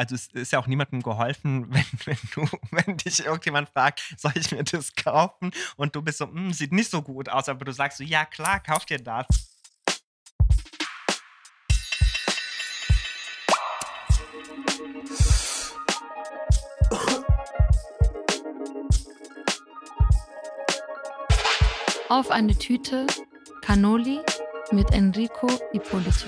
also es ist ja auch niemandem geholfen, wenn, wenn, du, wenn dich irgendjemand fragt, soll ich mir das kaufen? Und du bist so, hm, sieht nicht so gut aus, aber du sagst so, ja klar, kauf dir das. Auf eine Tüte Cannoli mit Enrico Ippolito.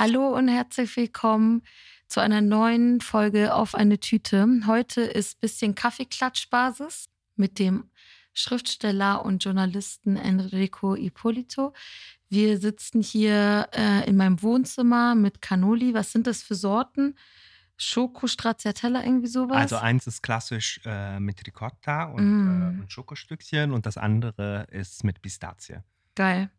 Hallo und herzlich willkommen zu einer neuen Folge auf eine Tüte. Heute ist ein bisschen Kaffeeklatschbasis mit dem Schriftsteller und Journalisten Enrico Ippolito. Wir sitzen hier äh, in meinem Wohnzimmer mit Cannoli. Was sind das für Sorten? Schoko Stracciatella, irgendwie sowas? Also eins ist klassisch äh, mit Ricotta und, mm. äh, und Schokostückchen und das andere ist mit Pistazie. Geil.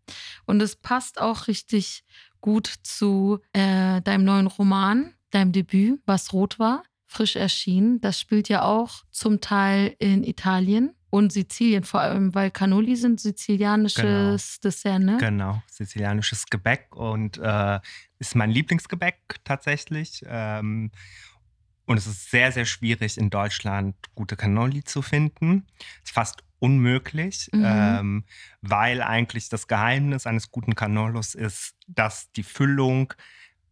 Und es passt auch richtig gut zu äh, deinem neuen Roman, deinem Debüt, was rot war, frisch erschienen. Das spielt ja auch zum Teil in Italien und Sizilien, vor allem, weil Cannoli sind sizilianisches genau. Dessert, ne? Genau, sizilianisches Gebäck und äh, ist mein Lieblingsgebäck tatsächlich. Ähm, und es ist sehr, sehr schwierig in Deutschland gute Cannoli zu finden. Es ist fast unmöglich, mhm. ähm, weil eigentlich das Geheimnis eines guten Canolos ist, dass die Füllung,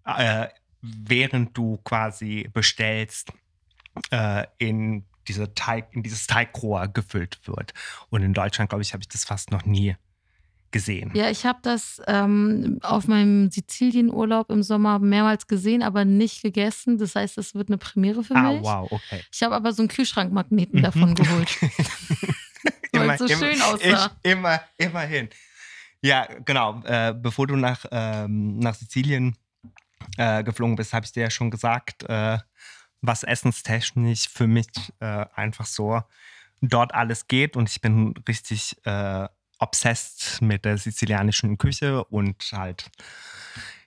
äh, während du quasi bestellst, äh, in, diese Teig, in dieses Teigrohr gefüllt wird. Und in Deutschland, glaube ich, habe ich das fast noch nie gesehen. Ja, ich habe das ähm, auf meinem Sizilienurlaub im Sommer mehrmals gesehen, aber nicht gegessen. Das heißt, das wird eine Premiere für ah, mich. Ah, wow, okay. Ich habe aber so einen Kühlschrankmagneten davon geholt. weil es so schön aussah. Ich, immer, immerhin. Ja, genau. Äh, bevor du nach, ähm, nach Sizilien äh, geflogen bist, habe ich dir ja schon gesagt, äh, was essenstechnisch für mich äh, einfach so dort alles geht. Und ich bin richtig äh, obsessed mit der sizilianischen Küche und halt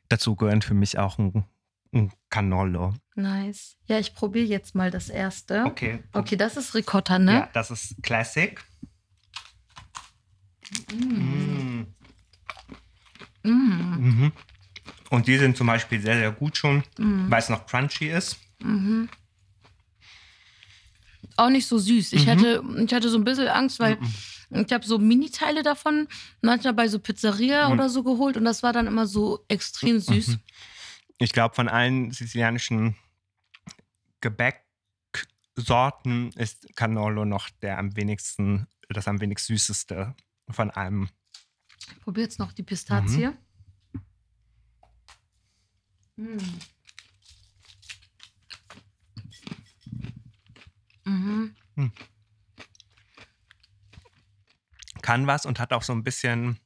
dazu gehören für mich auch ein, ein Cannolo. Nice. Ja, ich probiere jetzt mal das erste. Okay. Okay, das ist Ricotta, ne? Ja, das ist Classic. Mm. Mm. Mhm. Und die sind zum Beispiel sehr, sehr gut schon, mm. weil es noch crunchy ist. Mhm. Auch nicht so süß. Ich, mhm. hatte, ich hatte so ein bisschen Angst, weil mhm. Ich habe so Mini-Teile davon manchmal bei so Pizzeria mhm. oder so geholt und das war dann immer so extrem süß. Mhm. Ich glaube, von allen sizilianischen Gebäcksorten ist Cannolo noch der am wenigsten, das am wenigsten süßeste von allem. Ich probiere jetzt noch die Pistazie. Mhm. Mhm. Mhm. Kann was und hat auch so ein bisschen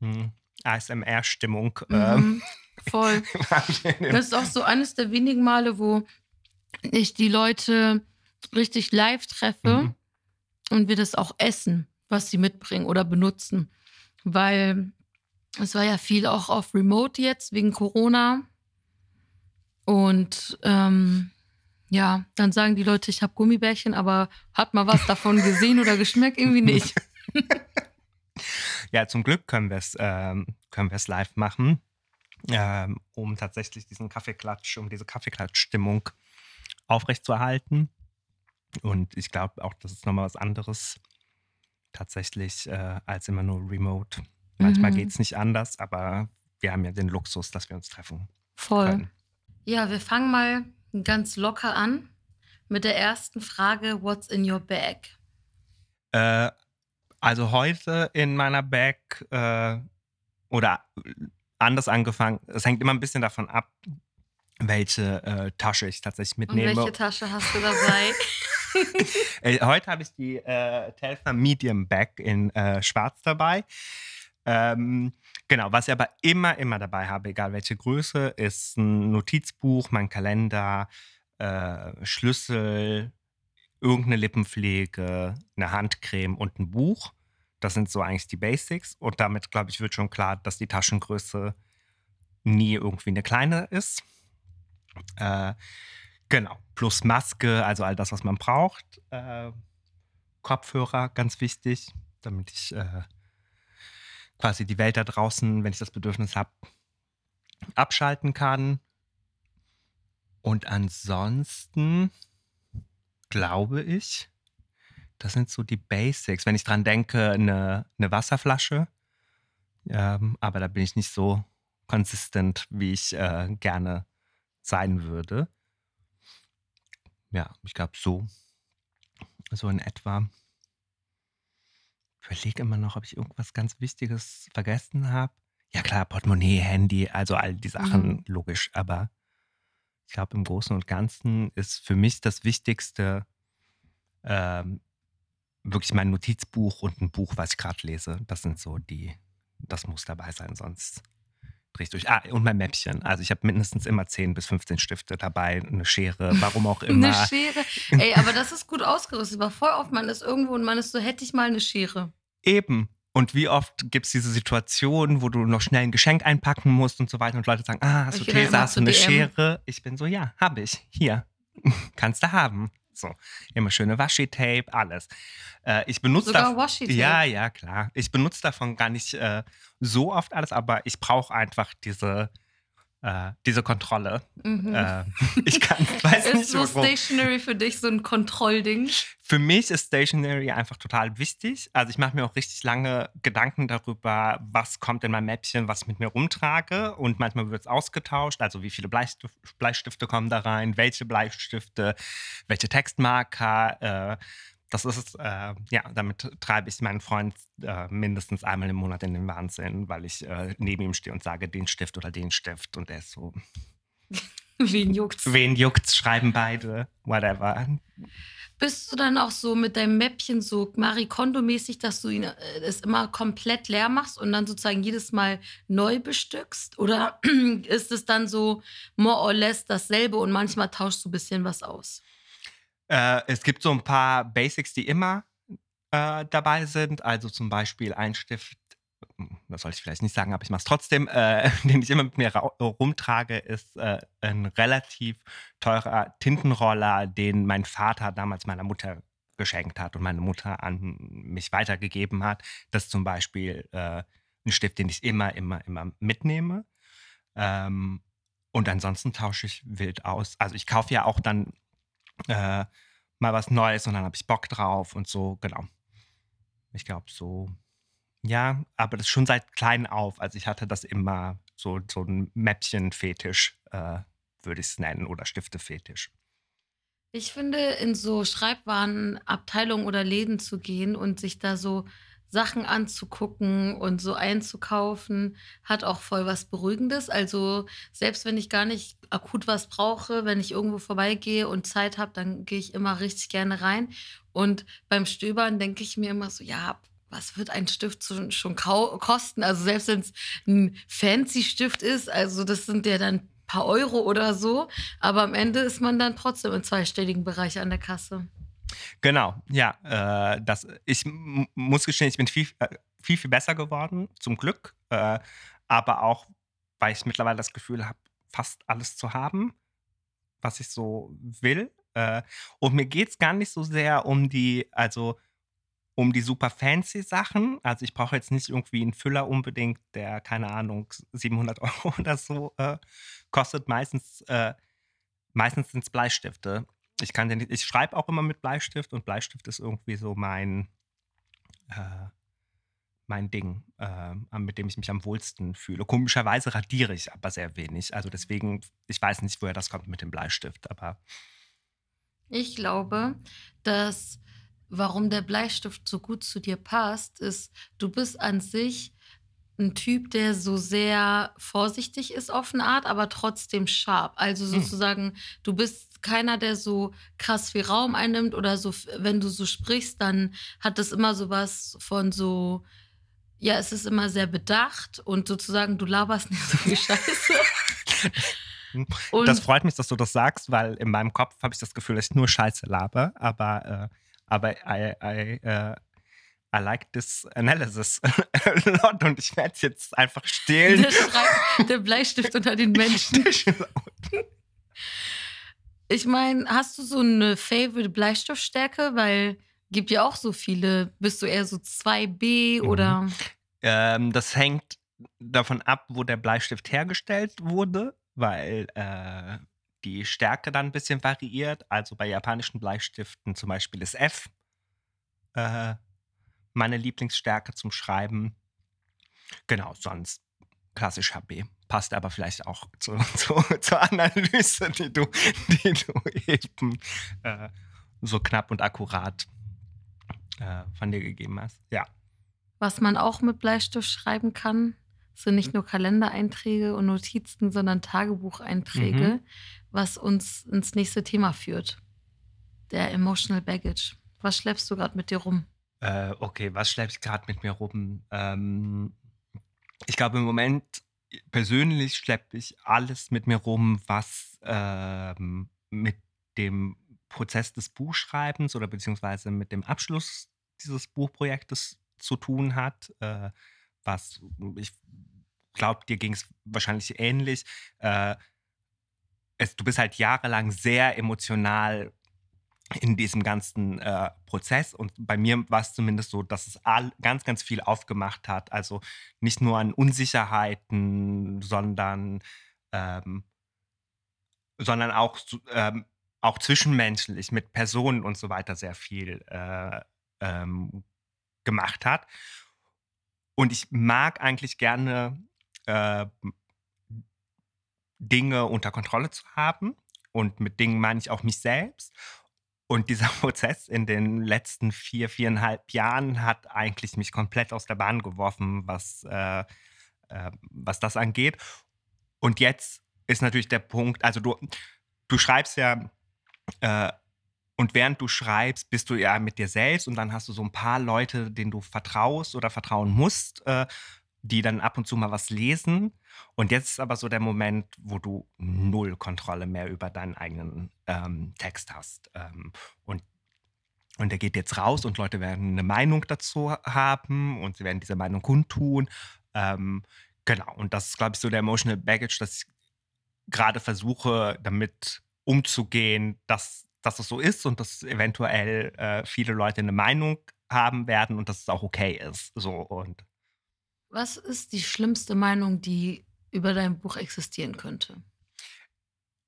hm, ASMR-Stimmung. Mhm, ähm. voll. das ist auch so eines der wenigen Male, wo ich die Leute richtig live treffe mhm. und wir das auch essen was sie mitbringen oder benutzen. Weil es war ja viel auch auf Remote jetzt wegen Corona. Und ähm, ja, dann sagen die Leute, ich habe Gummibärchen, aber hat mal was davon gesehen oder geschmeckt? Irgendwie nicht. ja, zum Glück können wir es ähm, live machen, ähm, um tatsächlich diesen Kaffeeklatsch, um diese Kaffeeklatsch-Stimmung aufrechtzuerhalten. Und ich glaube auch, das ist nochmal was anderes, tatsächlich äh, als immer nur remote. Manchmal mhm. geht es nicht anders, aber wir haben ja den Luxus, dass wir uns treffen. Voll. Können. Ja, wir fangen mal ganz locker an mit der ersten Frage: What's in your bag? Äh, also heute in meiner Bag äh, oder anders angefangen, es hängt immer ein bisschen davon ab, welche äh, Tasche ich tatsächlich mitnehme. Und welche Tasche hast du dabei? Äh, heute habe ich die äh, Telfer Medium Bag in äh, Schwarz dabei. Ähm, genau, was ich aber immer, immer dabei habe, egal welche Größe, ist ein Notizbuch, mein Kalender, äh, Schlüssel, irgendeine Lippenpflege, eine Handcreme und ein Buch. Das sind so eigentlich die Basics. Und damit, glaube ich, wird schon klar, dass die Taschengröße nie irgendwie eine kleine ist. Äh, genau, plus Maske, also all das, was man braucht. Äh, Kopfhörer, ganz wichtig, damit ich äh, quasi die Welt da draußen, wenn ich das Bedürfnis habe, abschalten kann. Und ansonsten glaube ich, das sind so die Basics. Wenn ich dran denke, eine, eine Wasserflasche. Ähm, aber da bin ich nicht so konsistent, wie ich äh, gerne sein würde. Ja, ich glaube so. So in etwa. Ich überlege immer noch, ob ich irgendwas ganz Wichtiges vergessen habe. Ja klar, Portemonnaie, Handy, also all die Sachen, mhm. logisch. Aber ich glaube, im Großen und Ganzen ist für mich das Wichtigste ähm, wirklich mein Notizbuch und ein Buch, was ich gerade lese. Das sind so die, das muss dabei sein, sonst drehe ich durch. Ah, und mein Mäppchen. Also ich habe mindestens immer 10 bis 15 Stifte dabei, eine Schere, warum auch immer. eine Schere. Ey, aber das ist gut ausgerüstet. Aber voll oft, man ist irgendwo und man ist so, hätte ich mal eine Schere. Eben. Und wie oft gibt es diese Situation, wo du noch schnell ein Geschenk einpacken musst und so weiter und Leute sagen, ah, hast du Gläser, hast du eine DM. Schere? Ich bin so, ja, habe ich. Hier, kannst du haben. So, immer schöne Washi-Tape, alles. Äh, ich benutze Sogar Washi-Tape? Ja, ja, klar. Ich benutze davon gar nicht äh, so oft alles, aber ich brauche einfach diese äh, diese Kontrolle. Mhm. Äh, ich kann, weiß ist nicht, so. Stationary für dich so ein Kontrollding? Für mich ist Stationary einfach total wichtig. Also ich mache mir auch richtig lange Gedanken darüber, was kommt in mein Mäppchen, was ich mit mir rumtrage. Und manchmal wird es ausgetauscht. Also wie viele Bleistift, Bleistifte kommen da rein, welche Bleistifte, welche Textmarker. Äh, das ist, äh, ja, damit treibe ich meinen Freund äh, mindestens einmal im Monat in den Wahnsinn, weil ich äh, neben ihm stehe und sage, den Stift oder den Stift. Und er ist so. Wen juckt's? Wen juckt's? Schreiben beide, whatever. Bist du dann auch so mit deinem Mäppchen so Marie Kondo-mäßig, dass du ihn, äh, es immer komplett leer machst und dann sozusagen jedes Mal neu bestückst? Oder ist es dann so more or less dasselbe und manchmal tauschst du ein bisschen was aus? Äh, es gibt so ein paar Basics, die immer äh, dabei sind. Also zum Beispiel ein Stift, hm, das soll ich vielleicht nicht sagen, aber ich mache es trotzdem, äh, den ich immer mit mir rumtrage, ist äh, ein relativ teurer Tintenroller, den mein Vater damals meiner Mutter geschenkt hat und meine Mutter an mich weitergegeben hat. Das ist zum Beispiel äh, ein Stift, den ich immer, immer, immer mitnehme. Ähm, und ansonsten tausche ich wild aus. Also ich kaufe ja auch dann äh, mal was Neues und dann habe ich Bock drauf und so, genau. Ich glaube so, ja, aber das schon seit klein auf. Also ich hatte das immer so, so ein Mäppchen-Fetisch, äh, würde ich es nennen, oder Stifte-Fetisch. Ich finde, in so Schreibwarenabteilungen oder Läden zu gehen und sich da so Sachen anzugucken und so einzukaufen, hat auch voll was Beruhigendes. Also selbst wenn ich gar nicht akut was brauche, wenn ich irgendwo vorbeigehe und Zeit habe, dann gehe ich immer richtig gerne rein. Und beim Stöbern denke ich mir immer so, ja, was wird ein Stift schon kosten? Also selbst wenn es ein fancy Stift ist, also das sind ja dann ein paar Euro oder so, aber am Ende ist man dann trotzdem im zweistelligen Bereich an der Kasse. Genau, ja. Äh, das, ich muss gestehen, ich bin viel, äh, viel, viel besser geworden, zum Glück. Äh, aber auch, weil ich mittlerweile das Gefühl habe, fast alles zu haben, was ich so will. Äh, und mir geht es gar nicht so sehr um die, also um die super fancy Sachen. Also ich brauche jetzt nicht irgendwie einen Füller unbedingt, der, keine Ahnung, 700 Euro oder so äh, kostet. Meistens, äh, meistens sind es Bleistifte ich kann den, ich schreibe auch immer mit Bleistift und Bleistift ist irgendwie so mein, äh, mein Ding, äh, mit dem ich mich am wohlsten fühle. Komischerweise radiere ich aber sehr wenig. Also deswegen, ich weiß nicht, woher das kommt mit dem Bleistift, aber. Ich glaube, dass warum der Bleistift so gut zu dir passt, ist, du bist an sich ein Typ, der so sehr vorsichtig ist auf eine Art, aber trotzdem scharf. Also hm. sozusagen, hm. du bist keiner, der so krass viel Raum einnimmt oder so, wenn du so sprichst, dann hat das immer so was von so, ja, es ist immer sehr bedacht und sozusagen, du laberst nicht so viel Scheiße. Und das freut mich, dass du das sagst, weil in meinem Kopf habe ich das Gefühl, dass ich nur Scheiße laber, aber, äh, aber I, I, uh, I like this analysis a lot und ich werde es jetzt einfach stehlen. Der, Schreib, der Bleistift unter den Menschen. Ich meine, hast du so eine favorite Bleistiftstärke? Weil gibt ja auch so viele. Bist du eher so 2B mhm. oder? Ähm, das hängt davon ab, wo der Bleistift hergestellt wurde, weil äh, die Stärke dann ein bisschen variiert. Also bei japanischen Bleistiften zum Beispiel ist F äh, meine Lieblingsstärke zum Schreiben. Genau, sonst klassisch HB. Passt aber vielleicht auch zu, zu, zur Analyse, die du, die du eben äh, so knapp und akkurat äh, von dir gegeben hast. Ja. Was man auch mit Bleistift schreiben kann, sind nicht nur Kalendereinträge und Notizen, sondern Tagebucheinträge, mhm. was uns ins nächste Thema führt. Der Emotional Baggage. Was schleppst du gerade mit dir rum? Äh, okay, was schleppe ich gerade mit mir rum? Ähm, ich glaube, im Moment persönlich schleppe ich alles mit mir rum, was ähm, mit dem Prozess des Buchschreibens oder beziehungsweise mit dem Abschluss dieses Buchprojektes zu tun hat. Äh, was ich glaube, dir ging es wahrscheinlich ähnlich. Äh, es, du bist halt jahrelang sehr emotional in diesem ganzen äh, Prozess. Und bei mir war es zumindest so, dass es all, ganz, ganz viel aufgemacht hat. Also nicht nur an Unsicherheiten, sondern, ähm, sondern auch, ähm, auch zwischenmenschlich mit Personen und so weiter sehr viel äh, ähm, gemacht hat. Und ich mag eigentlich gerne äh, Dinge unter Kontrolle zu haben. Und mit Dingen meine ich auch mich selbst. Und dieser Prozess in den letzten vier, viereinhalb Jahren hat eigentlich mich komplett aus der Bahn geworfen, was, äh, äh, was das angeht. Und jetzt ist natürlich der Punkt, also du, du schreibst ja, äh, und während du schreibst, bist du ja mit dir selbst und dann hast du so ein paar Leute, denen du vertraust oder vertrauen musst, äh, die dann ab und zu mal was lesen. Und jetzt ist aber so der Moment, wo du null Kontrolle mehr über deinen eigenen ähm, Text hast. Ähm, und, und der geht jetzt raus und Leute werden eine Meinung dazu haben und sie werden diese Meinung kundtun. Ähm, genau, und das ist, glaube ich, so der Emotional Baggage, dass ich gerade versuche, damit umzugehen, dass, dass es so ist und dass eventuell äh, viele Leute eine Meinung haben werden und dass es auch okay ist. So und was ist die schlimmste Meinung, die über dein Buch existieren könnte?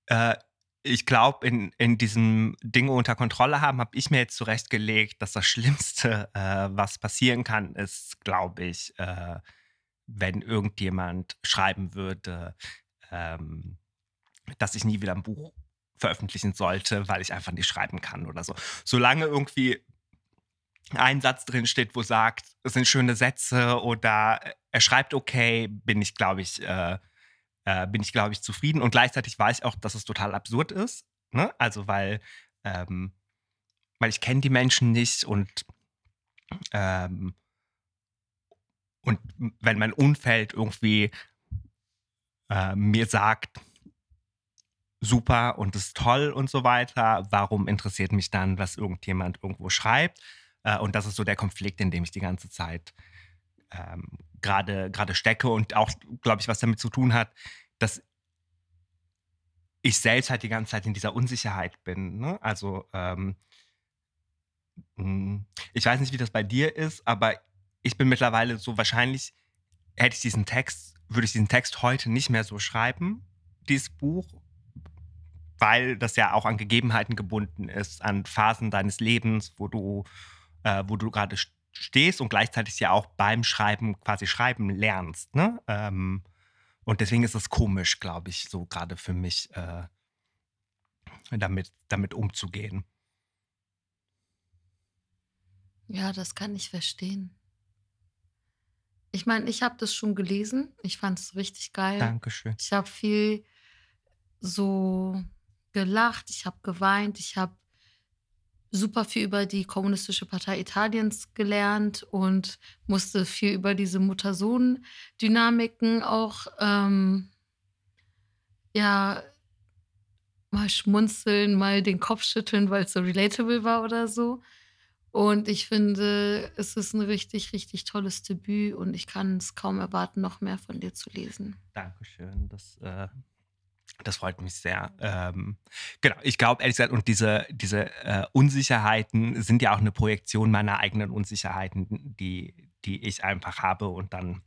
Äh, ich glaube, in, in diesem Dinge unter Kontrolle haben, habe ich mir jetzt zurechtgelegt, dass das Schlimmste, äh, was passieren kann, ist, glaube ich, äh, wenn irgendjemand schreiben würde, ähm, dass ich nie wieder ein Buch veröffentlichen sollte, weil ich einfach nicht schreiben kann oder so. Solange irgendwie ein Satz drin steht, wo sagt, es sind schöne Sätze oder er schreibt okay, bin ich, glaube ich, äh, äh, bin ich, glaube ich, zufrieden. Und gleichzeitig weiß ich auch, dass es total absurd ist. Ne? Also, weil, ähm, weil ich kenne die Menschen nicht und ähm, und wenn mein Umfeld irgendwie äh, mir sagt, super und ist toll und so weiter, warum interessiert mich dann, was irgendjemand irgendwo schreibt? Äh, und das ist so der Konflikt, in dem ich die ganze Zeit ähm, gerade stecke und auch, glaube ich, was damit zu tun hat, dass ich selbst halt die ganze Zeit in dieser Unsicherheit bin. Ne? Also ähm, hm, ich weiß nicht, wie das bei dir ist, aber ich bin mittlerweile so wahrscheinlich, hätte ich diesen Text, würde ich diesen Text heute nicht mehr so schreiben, dieses Buch, weil das ja auch an Gegebenheiten gebunden ist, an Phasen deines Lebens, wo du äh, wo du gerade stehst und gleichzeitig ja auch beim Schreiben quasi schreiben lernst. Ne? Ähm, und deswegen ist es komisch, glaube ich, so gerade für mich, äh, damit, damit umzugehen. Ja, das kann ich verstehen. Ich meine, ich habe das schon gelesen. Ich fand es richtig geil. Dankeschön. Ich habe viel so gelacht, ich habe geweint, ich habe super viel über die Kommunistische Partei Italiens gelernt und musste viel über diese Mutter-Sohn-Dynamiken auch ähm, ja mal schmunzeln, mal den Kopf schütteln, weil es so relatable war oder so. Und ich finde, es ist ein richtig, richtig tolles Debüt und ich kann es kaum erwarten, noch mehr von dir zu lesen. Dankeschön. Das, äh, das freut mich sehr. Ähm, genau, ich glaube ehrlich gesagt, und diese, diese äh, Unsicherheiten sind ja auch eine Projektion meiner eigenen Unsicherheiten, die, die ich einfach habe und dann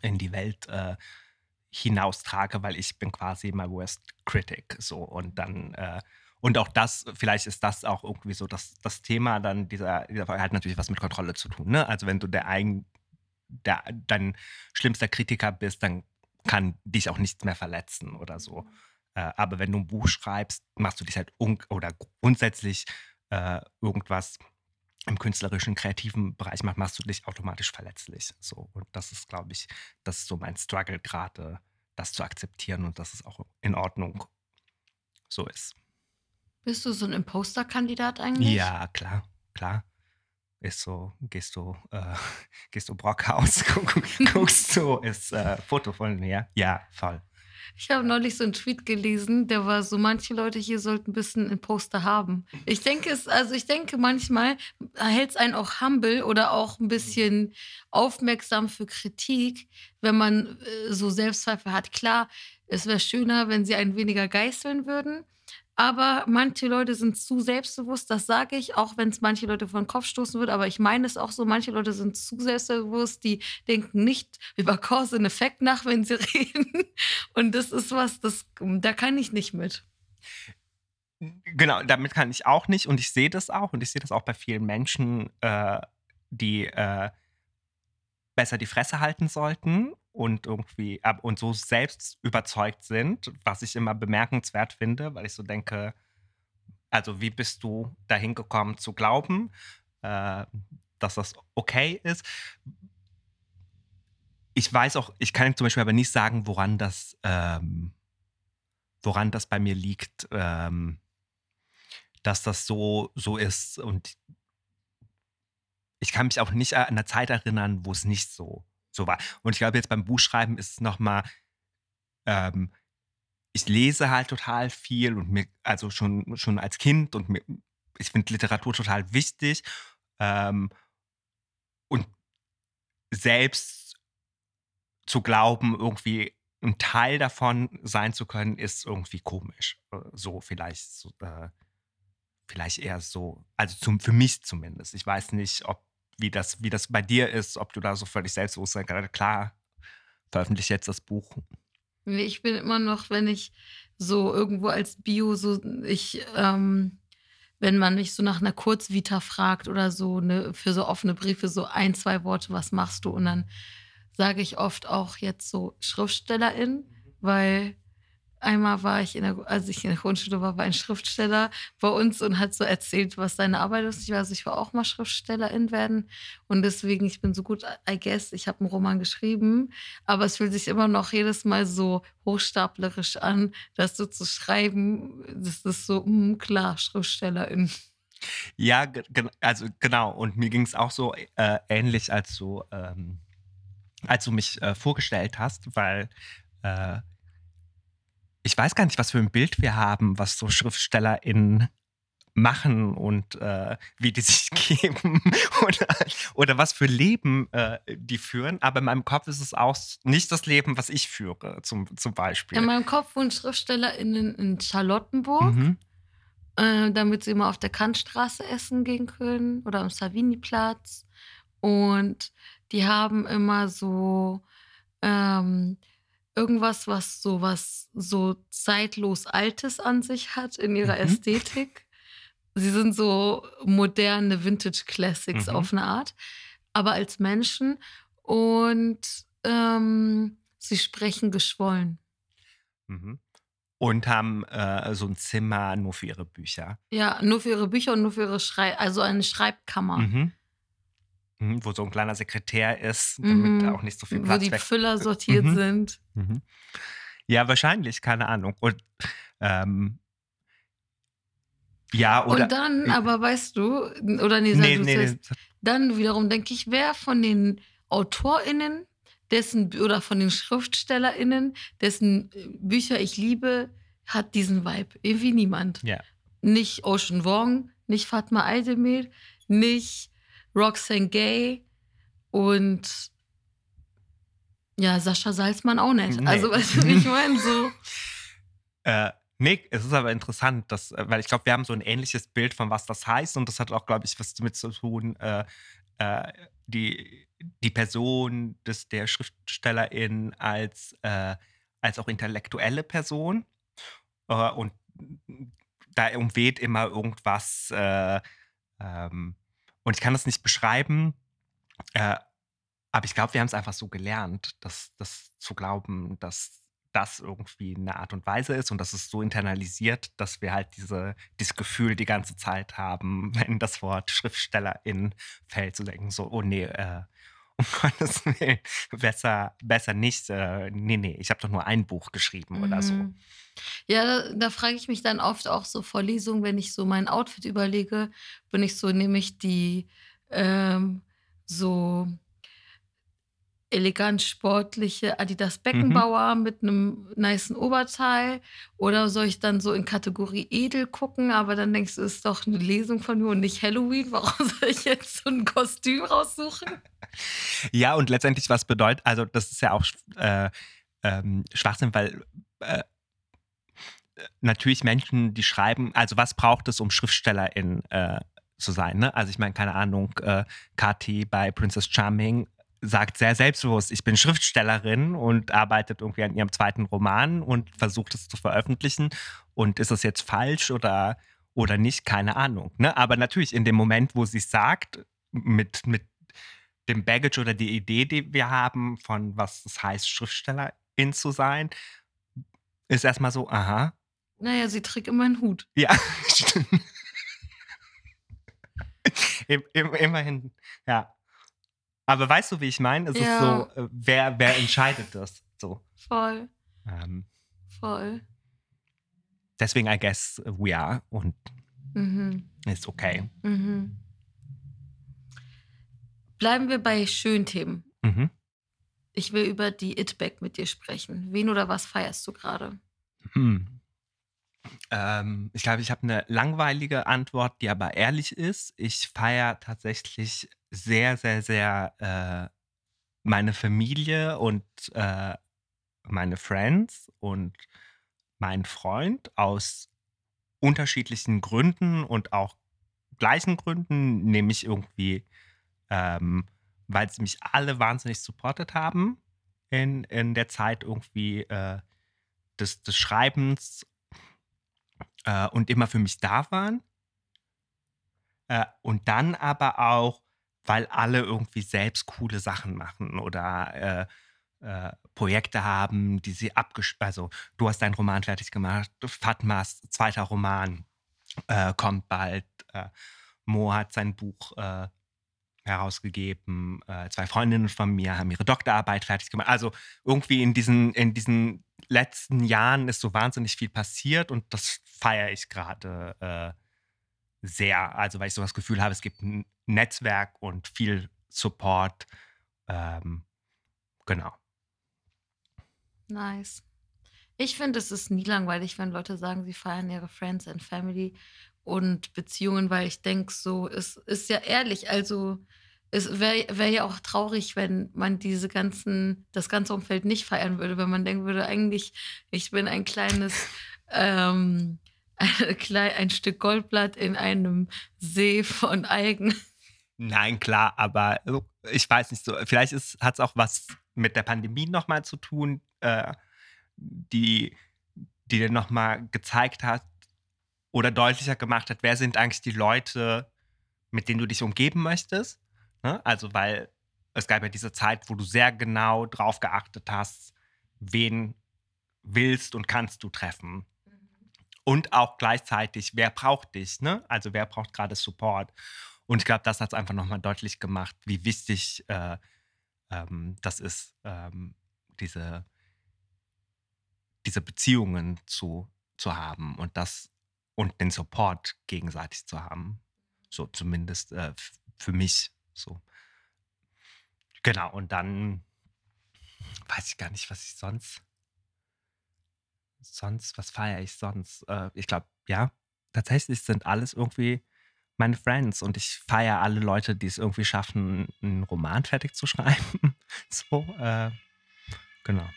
in die Welt äh, hinaustrage, weil ich bin quasi my worst critic. So und dann äh, und auch das, vielleicht ist das auch irgendwie so das, das Thema dann dieser, dieser Folge hat natürlich was mit Kontrolle zu tun. Ne? Also wenn du der eigen, der, dein schlimmster Kritiker bist, dann kann dich auch nichts mehr verletzen oder so. Äh, aber wenn du ein Buch schreibst, machst du dich halt oder grundsätzlich äh, irgendwas im künstlerischen, kreativen Bereich machst, machst du dich automatisch verletzlich. So. Und das ist, glaube ich, das ist so mein Struggle gerade, das zu akzeptieren und dass es auch in Ordnung so ist. Bist du so ein Imposter-Kandidat eigentlich? Ja, klar, klar. Ist so, gehst du, äh, gehst du Brockhaus, guck, guckst du, ist äh, Foto von mir. Ja, voll. Ich habe neulich so einen Tweet gelesen, der war so, manche Leute hier sollten ein bisschen Imposter haben. Ich denke es, also ich denke manchmal hält es einen auch humble oder auch ein bisschen aufmerksam für Kritik, wenn man äh, so Selbstzweifel hat. Klar, es wäre schöner, wenn sie einen weniger geißeln würden. Aber manche Leute sind zu selbstbewusst, das sage ich, auch wenn es manche Leute vor den Kopf stoßen wird. Aber ich meine es auch so, manche Leute sind zu selbstbewusst, die denken nicht über Cause and Effect nach, wenn sie reden. Und das ist was, das, da kann ich nicht mit. Genau, damit kann ich auch nicht. Und ich sehe das auch. Und ich sehe das auch bei vielen Menschen, äh, die äh, besser die Fresse halten sollten und irgendwie und so selbst überzeugt sind, was ich immer bemerkenswert finde, weil ich so denke, also wie bist du dahin gekommen zu glauben, äh, dass das okay ist? Ich weiß auch, ich kann zum Beispiel aber nicht sagen, woran das, ähm, woran das bei mir liegt, ähm, dass das so, so ist. Und ich kann mich auch nicht an eine Zeit erinnern, wo es nicht so so war. Und ich glaube, jetzt beim Buchschreiben ist es nochmal, ähm, ich lese halt total viel und mir, also schon, schon als Kind und mir, ich finde Literatur total wichtig. Ähm, und selbst zu glauben, irgendwie ein Teil davon sein zu können, ist irgendwie komisch. Äh, so vielleicht, äh, vielleicht eher so, also zum, für mich zumindest. Ich weiß nicht, ob wie das, wie das bei dir ist, ob du da so völlig selbstbewusst sein kannst. Klar, veröffentliche jetzt das Buch. Ich bin immer noch, wenn ich so irgendwo als Bio so, ich, ähm, wenn man mich so nach einer Kurzvita fragt oder so, ne, für so offene Briefe, so ein, zwei Worte, was machst du? Und dann sage ich oft auch jetzt so Schriftstellerin, weil Einmal war ich in der, als ich in der Grundschule war, war ein Schriftsteller bei uns und hat so erzählt, was seine Arbeit ist. Ich weiß, ich war auch mal Schriftstellerin werden und deswegen, ich bin so gut, I guess, ich habe einen Roman geschrieben, aber es fühlt sich immer noch jedes Mal so hochstaplerisch an, dass du zu schreiben, das ist so, mh, hm, klar, Schriftstellerin. Ja, also genau. Und mir ging es auch so äh, ähnlich, als du, ähm, als du mich äh, vorgestellt hast, weil äh, ich weiß gar nicht, was für ein Bild wir haben, was so SchriftstellerInnen machen und äh, wie die sich geben oder, oder was für Leben äh, die führen. Aber in meinem Kopf ist es auch nicht das Leben, was ich führe, zum, zum Beispiel. In meinem Kopf wohnen SchriftstellerInnen in Charlottenburg, mhm. äh, damit sie immer auf der Kantstraße essen gehen können oder am Savini-Platz. Und die haben immer so ähm, irgendwas, was so was so zeitlos Altes an sich hat in ihrer mhm. Ästhetik. Sie sind so moderne Vintage Classics mhm. auf eine Art, aber als Menschen und ähm, sie sprechen geschwollen. Mhm. Und haben äh, so ein Zimmer nur für ihre Bücher. Ja, nur für ihre Bücher und nur für ihre Schrei also eine Schreibkammer. Mhm. Mhm, wo so ein kleiner Sekretär ist, damit mhm. auch nicht so viel Platz Wo die weg. Füller sortiert mhm. sind. Mhm. Ja, wahrscheinlich, keine Ahnung. Und ähm, ja, oder. Und dann, aber weißt du, oder nee, nee, du nee, nee. dann wiederum denke ich, wer von den AutorInnen, dessen oder von den SchriftstellerInnen, dessen äh, Bücher ich liebe, hat diesen Vibe. Irgendwie niemand. Ja. Nicht Ocean Wong, nicht Fatma Aydemir, nicht Roxanne Gay und ja, Sascha Salzmann auch nicht. Nee. Also, weißt du, wie ich meine? So. Äh, nee, es ist aber interessant, dass, äh, weil ich glaube, wir haben so ein ähnliches Bild von was das heißt und das hat auch, glaube ich, was damit zu tun, äh, äh, die, die Person des, der Schriftstellerin als, äh, als auch intellektuelle Person. Äh, und da umweht immer irgendwas. Äh, ähm, und ich kann das nicht beschreiben, äh, aber ich glaube, wir haben es einfach so gelernt, dass das zu glauben, dass das irgendwie eine Art und Weise ist und das ist so internalisiert, dass wir halt diese, dieses Gefühl die ganze Zeit haben, wenn das Wort Schriftstellerin fällt, zu denken, so, oh nee, äh, Gottes besser, besser nicht. Äh, nee, nee, ich habe doch nur ein Buch geschrieben oder so. Mhm. Ja, da, da frage ich mich dann oft auch so vor Lesungen, wenn ich so mein Outfit überlege, bin ich so, nehme ich die ähm, so elegant sportliche Adidas Mhm. Beckenbauer mit einem nicen Oberteil oder soll ich dann so in Kategorie edel gucken, aber dann denkst du, es ist doch eine Lesung von mir und nicht Halloween, warum soll ich jetzt so ein Kostüm raussuchen? Ja, und letztendlich, was bedeutet, also das ist ja auch äh, ähm, Schwachsinn, weil äh, natürlich Menschen, die schreiben, also was braucht es, um Schriftstellerin äh, zu sein? Ne? Also ich meine, keine Ahnung, äh, Kathi bei Princess Charming sagt sehr selbstbewusst, ich bin Schriftstellerin und arbeitet irgendwie an ihrem zweiten Roman und versucht es zu veröffentlichen. Und ist das jetzt falsch oder, oder nicht? Keine Ahnung. Ne? Aber natürlich in dem Moment, wo sie es sagt, mit, mit dem Baggage oder die Idee, die wir haben, von was es heißt, Schriftstellerin zu sein, ist erstmal so, aha, Naja, sie trägt immer einen Hut. ja, stimmt. Im, im, immerhin, ja. Aber weißt du, wie ich meine? Es ist Ja. so, äh, wer, wer entscheidet das? So. Voll, Ähm, voll. deswegen, I guess, we are und Mhm. ist okay. Mhm. Bleiben wir bei schönen Themen. Mhm. Ich will über die It-Bag mit dir sprechen. Wen oder was feierst du gerade? Hm. Ähm, ich glaube, ich habe eine langweilige Antwort, die aber ehrlich ist. Ich feiere tatsächlich sehr, sehr, sehr äh, meine Familie und äh, meine Friends und meinen Freund aus unterschiedlichen Gründen und auch gleichen Gründen, nämlich irgendwie, ähm, weil sie mich alle wahnsinnig supportet haben in, in der Zeit irgendwie äh, des, des Schreibens äh, und immer für mich da waren. Äh, und dann aber auch, weil alle irgendwie selbst coole Sachen machen oder äh, äh, Projekte haben, die sie abgesch... Also, du hast deinen Roman fertig gemacht, Fatmas zweiter Roman äh, kommt bald, äh, Mo hat sein Buch äh, herausgegeben, äh, zwei Freundinnen von mir haben ihre Doktorarbeit fertig gemacht. Also irgendwie in diesen, in diesen letzten Jahren ist so wahnsinnig viel passiert und das feiere ich gerade sehr. Also weil ich so das Gefühl habe, es gibt Netzwerk und viel Support. Ähm, genau. Nice. Ich finde, es ist nie langweilig, wenn Leute sagen, sie feiern ihre Friends and Family und Beziehungen, weil ich denke, so, es ist ja ehrlich. Also, es wäre wär ja auch traurig, wenn man diese ganzen, das ganze Umfeld nicht feiern würde, wenn man denken würde, eigentlich, ich bin ein kleines, ähm, ein, ein Stück Goldblatt in einem See von Algen. Nein, klar, aber ich weiß nicht so. Vielleicht hat es auch was mit der Pandemie nochmal zu tun, äh, die, die dir nochmal gezeigt hat oder deutlicher gemacht hat, wer sind eigentlich die Leute, mit denen du dich umgeben möchtest. Ne? Also, weil es gab ja diese Zeit, wo du sehr genau drauf geachtet hast, wen willst und kannst du treffen. Und auch gleichzeitig, wer braucht dich, ne? Also wer braucht gerade Support? Und ich glaube, das hat es einfach nochmal deutlich gemacht, wie wichtig äh, ähm, das ist, ähm, diese, diese Beziehungen zu, zu haben und das und den Support gegenseitig zu haben. So zumindest äh, für mich so. Genau, und dann weiß ich gar nicht, was ich sonst. Sonst, was feiere ich sonst? Äh, ich glaube, ja, tatsächlich sind alles irgendwie meine Friends und ich feiere alle Leute, die es irgendwie schaffen, einen Roman fertig zu schreiben. so, äh, genau.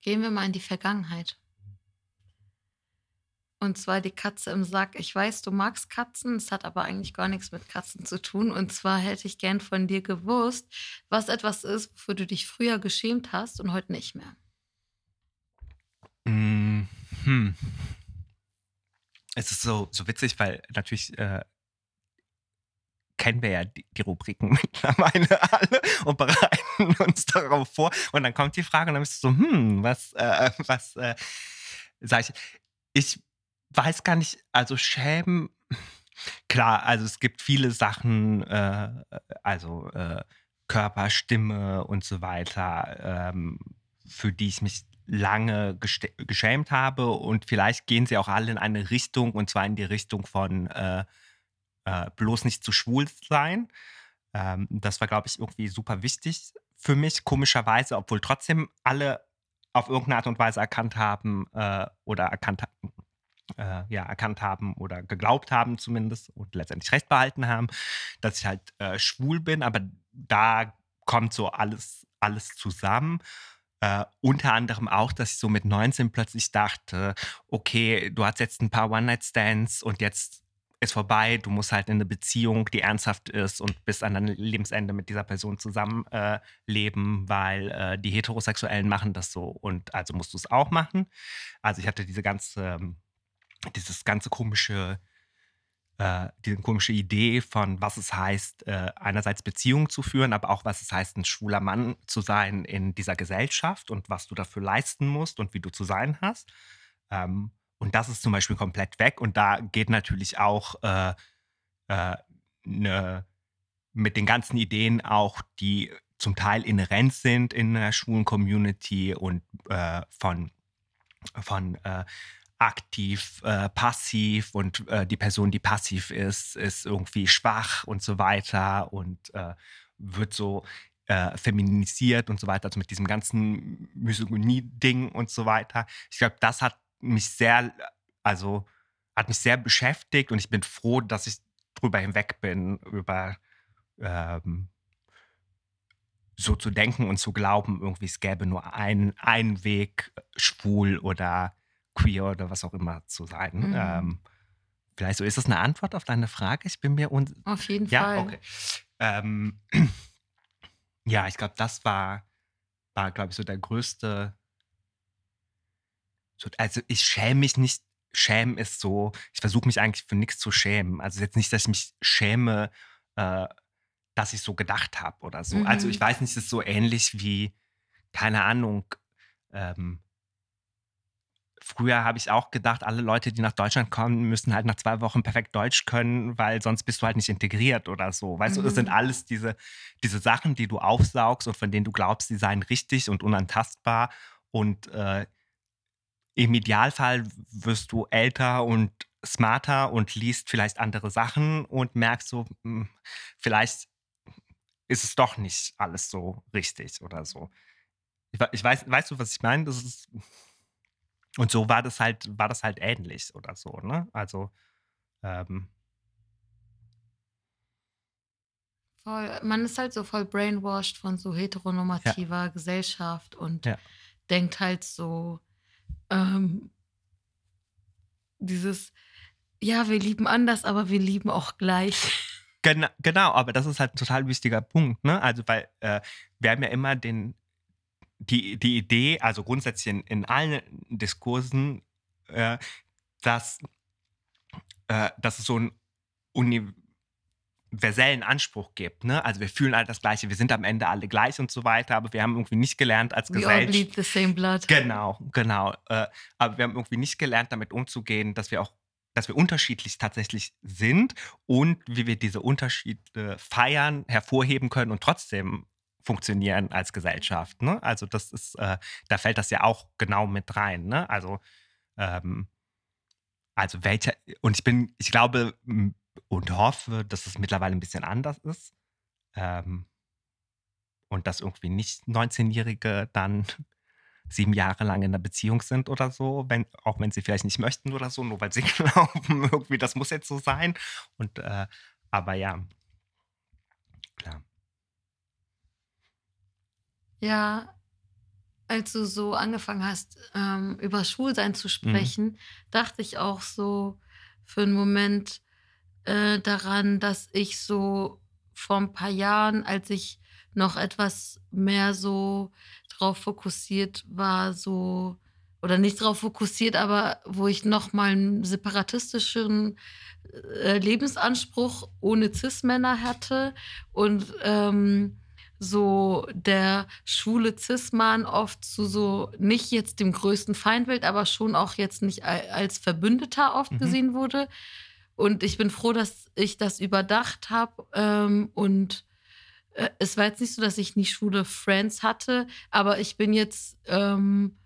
Gehen wir mal in die Vergangenheit. Und zwar die Katze im Sack. Ich weiß, du magst Katzen, es hat aber eigentlich gar nichts mit Katzen zu tun. Und zwar hätte ich gern von dir gewusst, was etwas ist, wofür du dich früher geschämt hast und heute nicht mehr. Hm. Es ist so, so witzig, weil natürlich äh, kennen wir ja die, die, Rubriken mittlerweile alle und bereiten uns darauf vor. Und dann kommt die Frage und dann bist du so, hm, was, äh, was äh, sag ich? Ich weiß gar nicht, also schämen, klar, also es gibt viele Sachen, äh, also äh, Körper, Stimme und so weiter, ähm, für die ich mich lange geschämt habe und vielleicht gehen sie auch alle in eine Richtung und zwar in die Richtung von äh, äh, bloß nicht zu schwul sein. Ähm, das war, glaube ich, irgendwie super wichtig für mich, komischerweise, obwohl trotzdem alle auf irgendeine Art und Weise erkannt haben äh, oder erkannt haben, äh, ja, erkannt haben oder geglaubt haben zumindest und letztendlich recht behalten haben, dass ich halt äh, schwul bin, aber da kommt so alles, alles zusammen. Äh, unter anderem auch, dass ich so mit 19 plötzlich dachte, okay, du hast jetzt ein paar One-Night-Stands und jetzt ist vorbei, du musst halt in eine Beziehung, die ernsthaft ist und bis an dein Lebensende mit dieser Person zusammenleben, äh, weil äh, die Heterosexuellen machen das so und also musst du es auch machen. Also ich hatte diese ganze ähm, dieses ganze komische, äh, diese komische Idee von, was es heißt, äh, einerseits Beziehungen zu führen, aber auch was es heißt, ein schwuler Mann zu sein in dieser Gesellschaft und was du dafür leisten musst und wie du zu sein hast. Ähm, und das ist zum Beispiel komplett weg. Und da geht natürlich auch äh, äh, ne, mit den ganzen Ideen auch, die zum Teil inhärent sind in der schwulen Community und äh, von, von äh, aktiv, äh, passiv und äh, die Person, die passiv ist, ist irgendwie schwach und so weiter und äh, wird so äh, feminisiert und so weiter, also mit diesem ganzen Misogynie-Ding und so weiter. Ich glaube, das hat mich sehr, also hat mich sehr beschäftigt und ich bin froh, dass ich drüber hinweg bin, über ähm, so zu denken und zu glauben, irgendwie es gäbe nur einen, einen Weg, schwul oder queer oder was auch immer zu sein. Mhm. Ähm, vielleicht so, ist das eine Antwort auf deine Frage? Ich bin mir un Auf jeden ja? Fall. Okay. Ähm, ja, ich glaube, das war, war glaube ich, so der größte. So, also ich schäme mich nicht. Schämen ist so, ich versuche mich eigentlich für nichts zu schämen. Also jetzt nicht, dass ich mich schäme, äh, dass ich so gedacht habe oder so. Mhm. Also ich weiß nicht, es ist so ähnlich wie, keine Ahnung, ähm, früher habe ich auch gedacht, alle Leute, die nach Deutschland kommen, müssen halt nach zwei Wochen perfekt Deutsch können, weil sonst bist du halt nicht integriert oder so. Weißt mhm. du, das sind mhm. alles diese, diese Sachen, die du aufsaugst und von denen du glaubst, sie seien richtig und unantastbar. Und äh, im Idealfall wirst du älter und smarter und liest vielleicht andere Sachen und merkst so, hm, vielleicht ist es doch nicht alles so richtig oder so. Ich, ich weiß, weißt du, was ich meine? Das ist und so war das halt, war das halt ähnlich oder so, ne? Also, ähm, Voll, man ist halt so voll brainwashed von so heteronormativer Gesellschaft und ja. denkt halt so, ähm, dieses, ja, wir lieben anders, aber wir lieben auch gleich. Genau, genau, aber das ist halt ein total wichtiger Punkt, ne? Also, weil äh, wir haben ja immer den, die, die Idee, also grundsätzlich in, in allen Diskursen, äh, dass, äh, dass es so einen universellen Anspruch gibt. Ne? Also wir fühlen alle das Gleiche, wir sind am Ende alle gleich und so weiter, aber wir haben irgendwie nicht gelernt als Gesellschaft. We all bleed the same blood. Genau, genau. Äh, aber wir haben irgendwie nicht gelernt, damit umzugehen, dass wir auch dass wir unterschiedlich tatsächlich sind und wie wir diese Unterschiede feiern, hervorheben können und trotzdem funktionieren als Gesellschaft. Ne? Also das ist, äh, da fällt das ja auch genau mit rein. Ne? Also, ähm, also welcher, und ich bin, ich glaube und hoffe, dass es mittlerweile ein bisschen anders ist. Ähm, und dass irgendwie nicht 19-Jährige dann sieben Jahre lang in einer Beziehung sind oder so, wenn, auch wenn sie vielleicht nicht möchten oder so, nur weil sie glauben, irgendwie, das muss jetzt so sein. Und äh, aber ja, klar. Ja, als du so angefangen hast, ähm, über Schwulsein zu mhm. sprechen, mhm. dachte ich auch so für einen Moment äh, daran, dass ich so vor ein paar Jahren, als ich noch etwas mehr so drauf fokussiert war, so oder nicht drauf fokussiert, aber wo ich noch mal einen separatistischen äh, Lebensanspruch ohne Cis-Männer hatte und ähm, so der schwule Cis-Mann oft zu so nicht jetzt dem größten Feindbild, aber schon auch jetzt nicht als Verbündeter oft mhm. gesehen wurde. Und ich bin froh, dass ich das überdacht habe ähm, und äh, es war jetzt nicht so, dass ich nie schwule Friends hatte, aber ich bin jetzt ähm,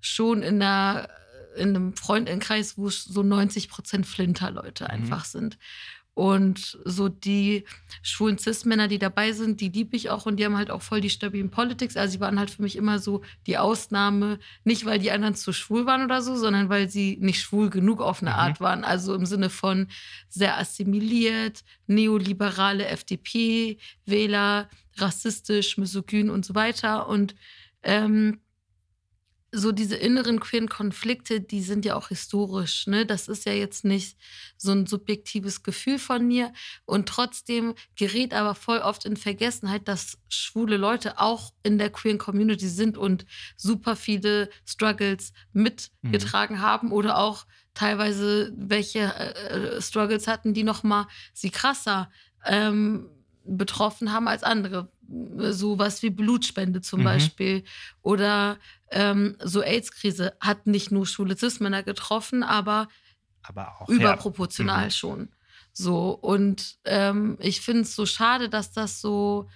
schon in, einer, in einem Freundinnenkreis, wo so 90 Prozent Flinter-Leute mhm. einfach sind. Und so die schwulen Cis-Männer, die dabei sind, die liebe ich auch und die haben halt auch voll die stabilen Politics. Also sie waren halt für mich immer so die Ausnahme, nicht weil die anderen zu schwul waren oder so, sondern weil sie nicht schwul genug auf eine mhm. Art waren. Also im Sinne von sehr assimiliert, neoliberale FDP-Wähler, rassistisch, misogyn und so weiter. Und ähm, so diese inneren queeren Konflikte, die sind ja auch historisch. Ne? Das ist ja jetzt nicht so ein subjektives Gefühl von mir. Und trotzdem gerät aber voll oft in Vergessenheit, dass schwule Leute auch in der queeren Community sind und super viele Struggles mitgetragen mhm. haben oder auch teilweise welche äh, Struggles hatten, die noch mal sie krasser ähm, betroffen haben als andere sowas wie Blutspende zum mhm. Beispiel oder ähm, so AIDS-Krise hat nicht nur schwule Cis-Männer getroffen, aber, aber auch, überproportional ja. mhm. schon. So und ähm, ich finde es so schade, dass das so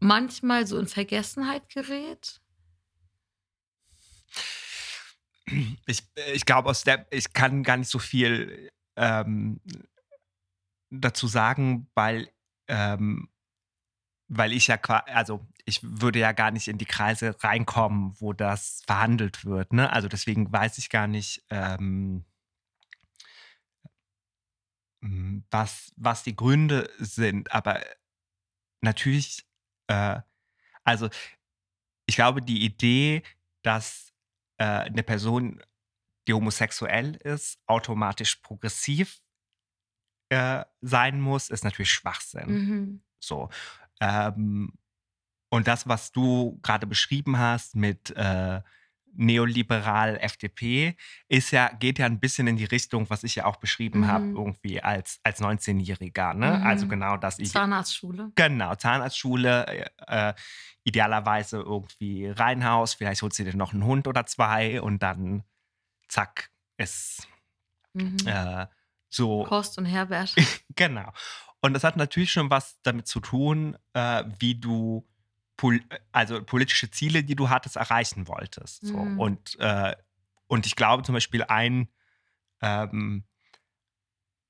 manchmal so in Vergessenheit gerät. Ich, ich glaube, aus der, ich kann gar nicht so viel ähm, dazu sagen, weil ähm, weil ich ja quasi, also ich würde ja gar nicht in die Kreise reinkommen, wo das verhandelt wird. Ne? Also deswegen weiß ich gar nicht, ähm, hm, was, was die Gründe sind. Aber natürlich, äh, also ich glaube, die Idee, dass äh, eine Person, die homosexuell ist, automatisch progressiv äh, sein muss, ist natürlich Schwachsinn. Mhm. So. Ähm, und das, was du gerade beschrieben hast mit äh, neoliberal FDP, ist ja, geht ja ein bisschen in die Richtung, was ich ja auch beschrieben mhm. habe, irgendwie als, als 19-Jähriger. Ne? Also mhm. Also genau das. Zahnarztschule. Genau, Zahnarztschule. Äh, idealerweise irgendwie Reinhaus, vielleicht holt sie dir noch einen Hund oder zwei und dann zack, ist mhm. äh, so. Kost und Herbert. genau. Und das hat natürlich schon was damit zu tun, äh, wie du pol also politische Ziele, die du hattest, erreichen wolltest. So. Mhm. Und, äh, und ich glaube zum Beispiel ein, ähm,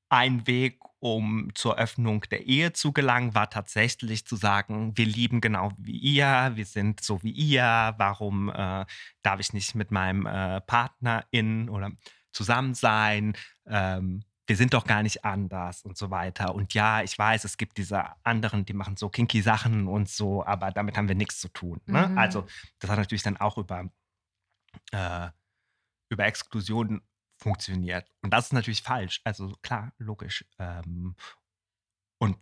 ein Weg, um zur Öffnung der Ehe zu gelangen, war tatsächlich zu sagen, wir lieben genau wie ihr, wir sind so wie ihr, warum äh, darf ich nicht mit meinem äh, Partner in oder zusammen sein? Ähm, wir sind doch gar nicht anders und so weiter. Und ja, ich weiß, es gibt diese anderen, die machen so kinky Sachen und so, aber damit haben wir nichts zu tun. Ne? Mhm. Also das hat natürlich dann auch über, äh, über Exklusion funktioniert. Und das ist natürlich falsch. Also klar, logisch. Ähm, und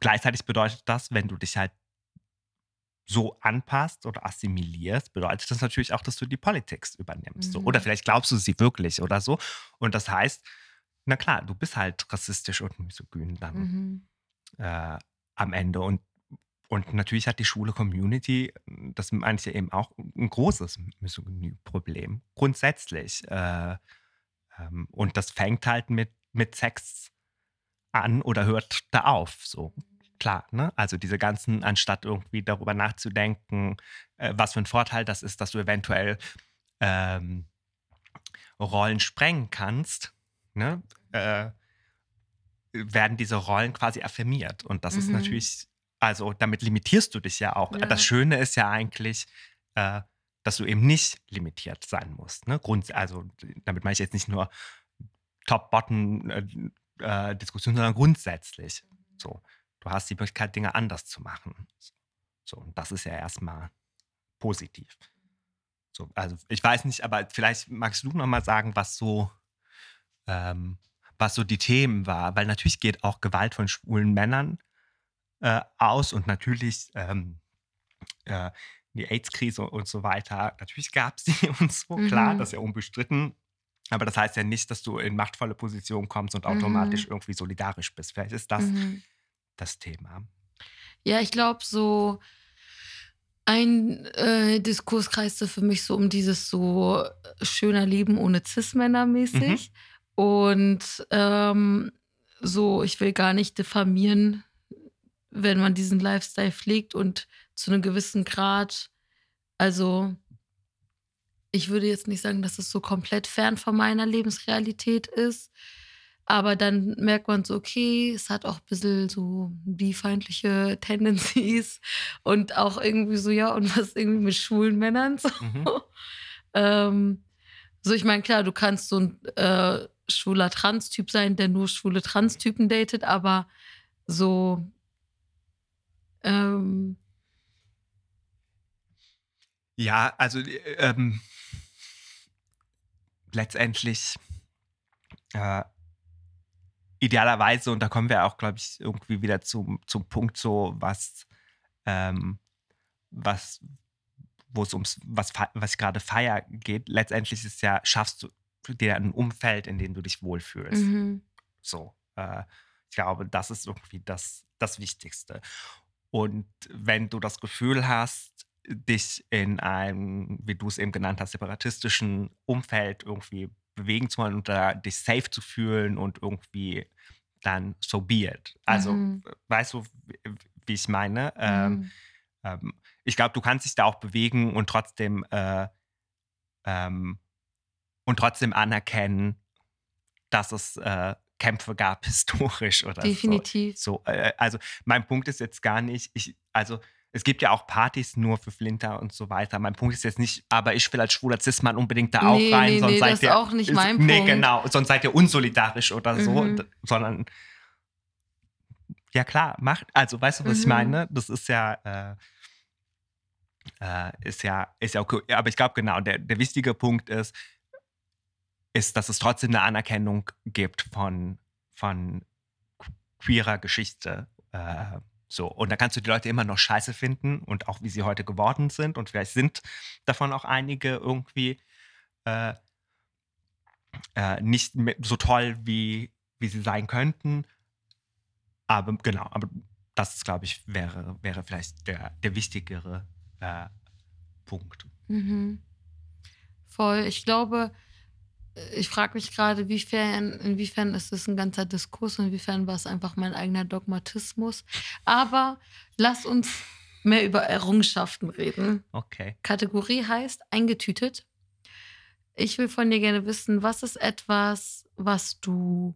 gleichzeitig bedeutet das, wenn du dich halt so anpasst oder assimilierst, bedeutet das natürlich auch, dass du die Politik übernimmst. Mhm. So. Oder mhm. vielleicht glaubst du sie wirklich oder so. Und das heißt, na klar, du bist halt rassistisch und misogyn dann mhm. äh, am Ende. Und, und natürlich hat die schwule Community, das meine ich ja eben auch, ein großes Misogynie-Problem. Grundsätzlich. Äh, ähm, und das fängt halt mit, mit Sex an oder hört da auf. So klar, ne? Also diese ganzen, anstatt irgendwie darüber nachzudenken, äh, was für ein Vorteil das ist, dass du eventuell ähm, Rollen sprengen kannst, ne? Äh, werden diese Rollen quasi affirmiert. Und das mhm. ist natürlich, also damit limitierst du dich ja auch. Ja. Das Schöne ist ja eigentlich, äh, dass du eben nicht limitiert sein musst. Ne? Grund, also damit meine ich jetzt nicht nur Top-Bottom-Diskussion, sondern grundsätzlich. So, du hast die Möglichkeit, Dinge anders zu machen. So, und das ist ja erstmal positiv. So, also ich weiß nicht, aber vielleicht magst du noch mal sagen, was so, ähm, was so die Themen war, weil natürlich geht auch Gewalt von schwulen Männern äh, aus und natürlich ähm, äh, die AIDS-Krise und so weiter. Natürlich gab es die und so, mhm. klar, das ist ja unbestritten. Aber das heißt ja nicht, dass du in machtvolle Positionen kommst und automatisch mhm. irgendwie solidarisch bist. Vielleicht ist das mhm. das Thema. Ja, ich glaube, so ein äh, Diskurs kreiste für mich so um dieses so schöner Leben ohne Cis-Männer mäßig. Und ähm, so, ich will gar nicht diffamieren, wenn man diesen Lifestyle pflegt und zu einem gewissen Grad, also ich würde jetzt nicht sagen, dass es so komplett fern von meiner Lebensrealität ist. Aber dann merkt man so, okay, es hat auch ein bisschen so biefeindliche Tendencies und auch irgendwie so, ja, und was irgendwie mit schwulen Männern so. Mhm. ähm, so, ich meine, klar, du kannst so ein äh, schwuler Trans-Typ sein, der nur schwule Trans-Typen datet, aber so, ähm, ja, also ähm, letztendlich äh, idealerweise, und da kommen wir auch, glaube ich, irgendwie wieder zum, zum Punkt, so was, ähm, was, wo es ums, was, was gerade Feier geht, letztendlich ist ja, schaffst du dir ein Umfeld, in dem du dich wohlfühlst. Mhm. So, äh, ich glaube, das ist irgendwie das, das Wichtigste. Und wenn du das Gefühl hast, dich in einem, wie du es eben genannt hast, separatistischen Umfeld irgendwie bewegen zu wollen und da dich safe zu fühlen und irgendwie dann so be it. Also, mhm. weißt du, wie ich meine? Ähm, mhm. Ähm, ich glaube, du kannst dich da auch bewegen und trotzdem äh, ähm, und trotzdem anerkennen, dass es äh, Kämpfe gab historisch oder Definitiv. so. so äh, also mein Punkt ist jetzt gar nicht, ich, also es gibt ja auch Partys nur für Flinter und so weiter. Mein Punkt ist jetzt nicht, aber ich will als schwuler Cis-Mann unbedingt da nee, auch rein. Nee, sonst nee, seid das ihr, ist auch nicht mein ist, nee, genau. Sonst seid ihr unsolidarisch oder mhm. so. Sondern, ja klar, macht, also weißt du, was mhm. ich meine? Das ist ja, äh, äh, ist ja, ist ja okay. Aber ich glaube, genau, der, der wichtige Punkt ist, ist, dass es trotzdem eine Anerkennung gibt von, von queerer Geschichte. Äh, so, und da kannst du die Leute immer noch scheiße finden und auch wie sie heute geworden sind. Und vielleicht sind davon auch einige irgendwie äh, äh, nicht so toll, wie, wie sie sein könnten. Aber genau, aber das glaube ich, wäre, wäre vielleicht der, der wichtigere äh, Punkt. Mhm. Voll. Ich glaube, ich frage mich gerade, inwiefern, inwiefern ist es ein ganzer Diskurs und inwiefern war es einfach mein eigener Dogmatismus. Aber lass uns mehr über Errungenschaften reden. Okay. Kategorie heißt eingetütet. Ich will von dir gerne wissen, was ist etwas, was du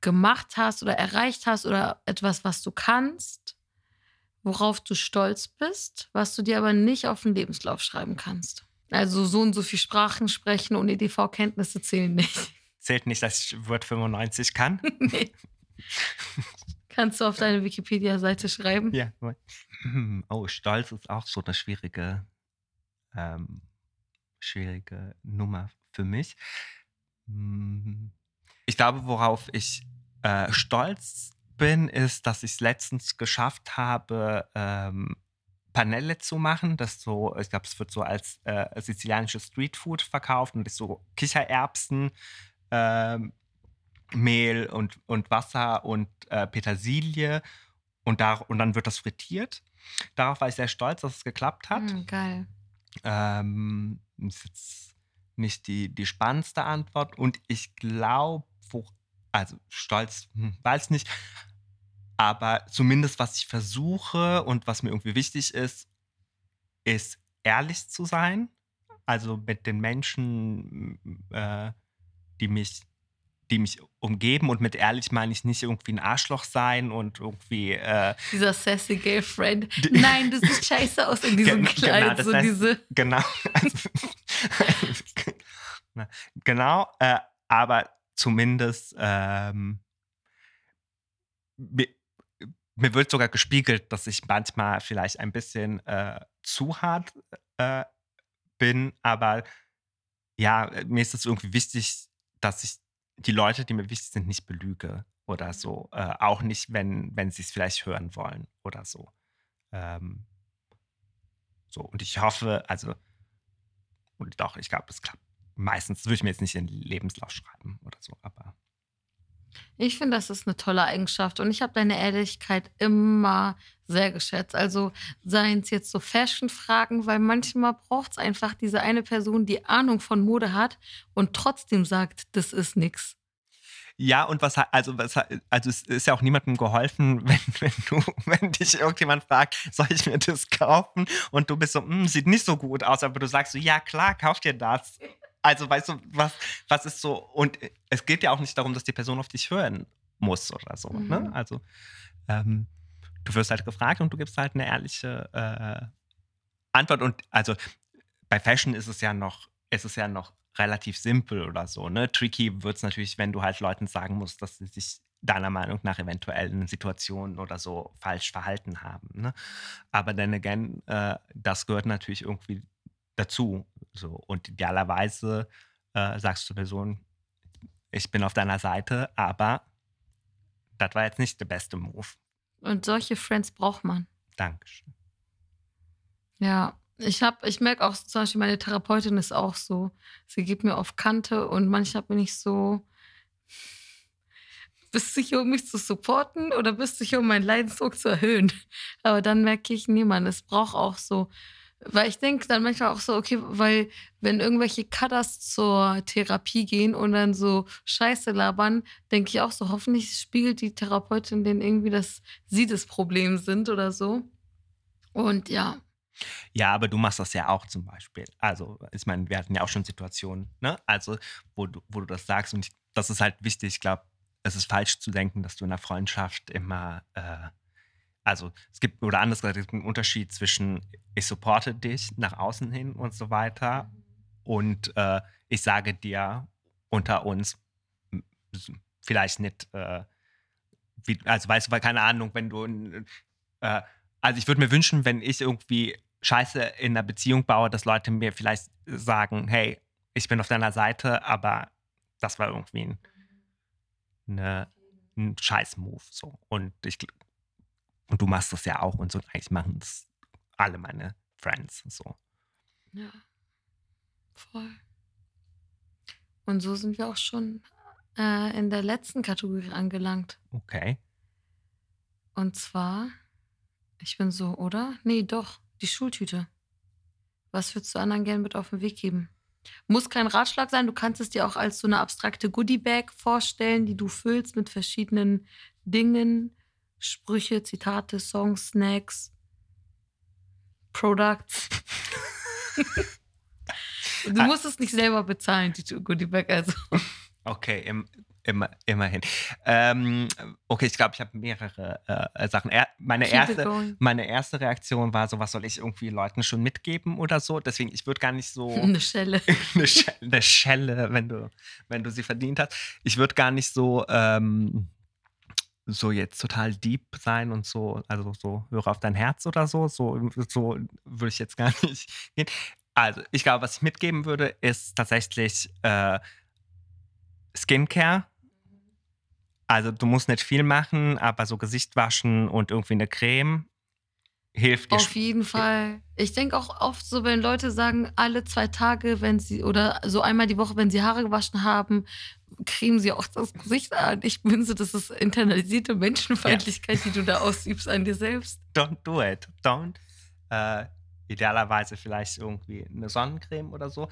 gemacht hast oder erreicht hast oder etwas, was du kannst, worauf du stolz bist, was du dir aber nicht auf den Lebenslauf schreiben kannst. Also so und so viele Sprachen sprechen und EDV-Kenntnisse zählen nicht. Zählt nicht, dass ich Word 95 kann? nee. Kannst du auf deine Wikipedia-Seite schreiben? Ja. Oh, Stolz ist auch so eine schwierige, ähm, schwierige Nummer für mich. Hm. Ich glaube, worauf ich äh, stolz bin, ist, dass ich es letztens geschafft habe, ähm, Panelle zu machen. Das so, ich glaube, es wird so als äh, sizilianisches Streetfood verkauft und ist so Kichererbsen, äh, Mehl und, und Wasser und äh, Petersilie und, da, und dann wird das frittiert. Darauf war ich sehr stolz, dass es geklappt hat. Mm, geil. Ähm, ist jetzt nicht die, die spannendste Antwort und ich glaube, also stolz, hm, weiß nicht, aber zumindest, was ich versuche und was mir irgendwie wichtig ist, ist ehrlich zu sein. Also mit den Menschen, äh, die mich die mich umgeben und mit ehrlich meine ich nicht irgendwie ein Arschloch sein und irgendwie äh, Dieser sassy Girlfriend. Nein, du siehst scheiße aus in diesem Kleid. genau, so heißt- diese. genau Na, genau äh, aber zumindest ähm, mir, wird sogar gespiegelt, dass ich manchmal vielleicht ein bisschen äh, zu hart äh, bin, aber ja, mir ist es irgendwie wichtig, dass ich die Leute, die mir wichtig sind, nicht belüge oder so. Äh, auch nicht, wenn, wenn sie es vielleicht hören wollen oder so. Ähm, so, und ich hoffe, also, und doch, ich glaube, es klappt. Meistens würde ich mir jetzt nicht in Lebenslauf schreiben oder so, aber Ich finde, das ist eine tolle Eigenschaft und ich habe deine Ehrlichkeit immer sehr geschätzt. Also seien es jetzt so Fashion-Fragen, weil manchmal braucht es einfach diese eine Person, die Ahnung von Mode hat und trotzdem sagt, das ist nix. Ja, und was, also, was, also es ist ja auch niemandem geholfen, wenn, wenn du, wenn dich irgendjemand fragt, soll ich mir das kaufen? Und du bist so, "Hm, sieht nicht so gut aus, aber du sagst so, ja klar, kauf dir das. Also weißt du, was, was ist so, und es geht ja auch nicht darum, dass die Person auf dich hören muss oder so. Ne? Mhm. Also ähm, du wirst halt gefragt und du gibst halt eine ehrliche äh, Antwort. Und also bei Fashion ist es ja noch, ist es ja noch relativ simpel oder so. Ne? Tricky wird es natürlich, wenn du halt Leuten sagen musst, dass sie sich deiner Meinung nach eventuell in Situationen oder so falsch verhalten haben. Ne? Aber dann again, äh, das gehört natürlich irgendwie dazu. So. Und idealerweise äh, sagst du zur Person, ich bin auf deiner Seite, aber das war jetzt nicht der beste Move. Und solche Friends braucht man. Dankeschön. Ja, ich habe, ich merke auch zum Beispiel, meine Therapeutin ist auch so. Sie gibt mir auf Kante und manchmal bin ich so, bist du hier, um mich zu supporten oder bist du hier, um meinen Leidensdruck zu erhöhen? Aber dann merke ich, nee, Mann, es braucht auch so, weil ich denke dann manchmal auch so, okay, weil wenn irgendwelche Cutters zur Therapie gehen und dann so Scheiße labern, denke ich auch so, hoffentlich spiegelt die Therapeutin denen irgendwie, dass sie das Problem sind oder so. Und ja, Ja, aber du machst das ja auch zum Beispiel. Also, ich meine, wir hatten ja auch schon Situationen, ne? Also, wo du, wo du das sagst. Und ich, das ist halt wichtig. Ich glaube, es ist falsch zu denken, dass du in einer Freundschaft immer, äh, also es gibt, oder anders gesagt, es gibt einen Unterschied zwischen ich supporte dich nach außen hin und so weiter und äh, ich sage dir unter uns vielleicht nicht, äh, wie, also weißt du, weil keine Ahnung, wenn du, äh, also ich würde mir wünschen, wenn ich irgendwie Scheiße in einer Beziehung baue, dass Leute mir vielleicht sagen, hey, ich bin auf deiner Seite, aber das war irgendwie ein, eine, ein Scheiß-Move. So. Und, ich, und du machst das ja auch und so. Und eigentlich machen das alle meine Friends. So. Ja, voll. Und so sind wir auch schon äh, in der letzten Kategorie angelangt. Okay. Und zwar, ich bin so, oder? Nee, doch, die Schultüte. Was würdest du anderen gerne mit auf den Weg geben? Muss kein Ratschlag sein, du kannst es dir auch als so eine abstrakte Goodie-Bag vorstellen, die du füllst mit verschiedenen Dingen, Sprüche, Zitate, Songs, Snacks, Products. du musst es nicht selber bezahlen, die Goodie-Bag, also. Okay, im, immer, immerhin. Ähm, okay, ich glaube, ich habe mehrere äh, Sachen. Er, meine, Keep erste, meine erste Reaktion war so, was soll ich irgendwie Leuten schon mitgeben oder so? Deswegen, ich würde gar nicht so. Eine Schelle. eine, Schelle, eine Schelle, wenn du, wenn du sie verdient hast. Ich würde gar nicht so, ähm, so jetzt total deep sein und so, also so höre auf dein Herz oder so. So, so würde ich jetzt gar nicht gehen. Also, ich glaube, was ich mitgeben würde, ist tatsächlich äh, Skincare. Also, du musst nicht viel machen, aber so Gesicht waschen und irgendwie eine Creme hilft dir. Auf jeden Fall. Ich denke auch oft so, wenn Leute sagen, alle zwei Tage, wenn sie oder so einmal die Woche, wenn sie Haare gewaschen haben, cremen sie auch das Gesicht an. Ich bin so, das ist internalisierte Menschenfeindlichkeit, die du da ausübst an dir selbst. don't do it. Don't. Äh, idealerweise vielleicht irgendwie eine Sonnencreme oder so.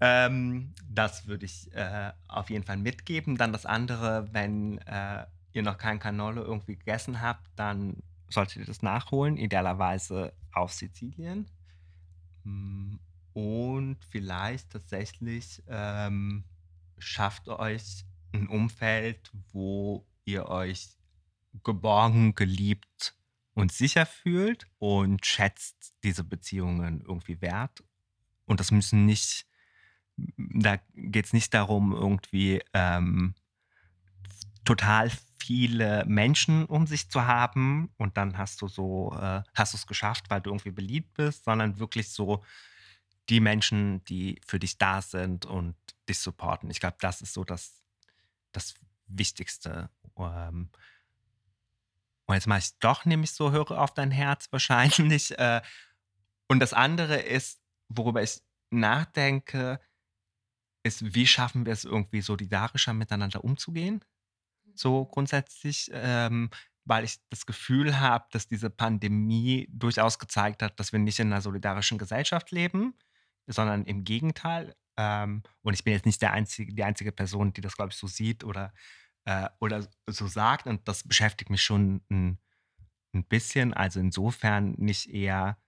Ähm, das würde ich äh, auf jeden Fall mitgeben. Dann das andere, wenn äh, ihr noch kein Cannolo irgendwie gegessen habt, dann solltet ihr das nachholen. Idealerweise auf Sizilien. Mm, Und vielleicht tatsächlich ähm, schafft euch ein Umfeld, wo ihr euch geborgen, geliebt und sicher fühlt und schätzt diese Beziehungen irgendwie wert. Und das müssen nicht, da geht es nicht darum, irgendwie ähm, total viele Menschen um sich zu haben und dann hast du so, äh, hast du es geschafft, weil du irgendwie beliebt bist, sondern wirklich so die Menschen, die für dich da sind und dich supporten. Ich glaube, das ist so das, das Wichtigste. Ähm, und jetzt mache ich doch nämlich so, höre auf dein Herz wahrscheinlich. Äh, und das andere ist, worüber ich nachdenke, ist, wie schaffen wir es irgendwie solidarischer miteinander umzugehen? So grundsätzlich, ähm, weil ich das Gefühl habe, dass diese Pandemie durchaus gezeigt hat, dass wir nicht in einer solidarischen Gesellschaft leben, sondern im Gegenteil. Ähm, und ich bin jetzt nicht der einzige, die einzige Person, die das, glaube ich, so sieht oder, äh, oder so sagt. Und das beschäftigt mich schon ein, ein bisschen. Also insofern nicht eher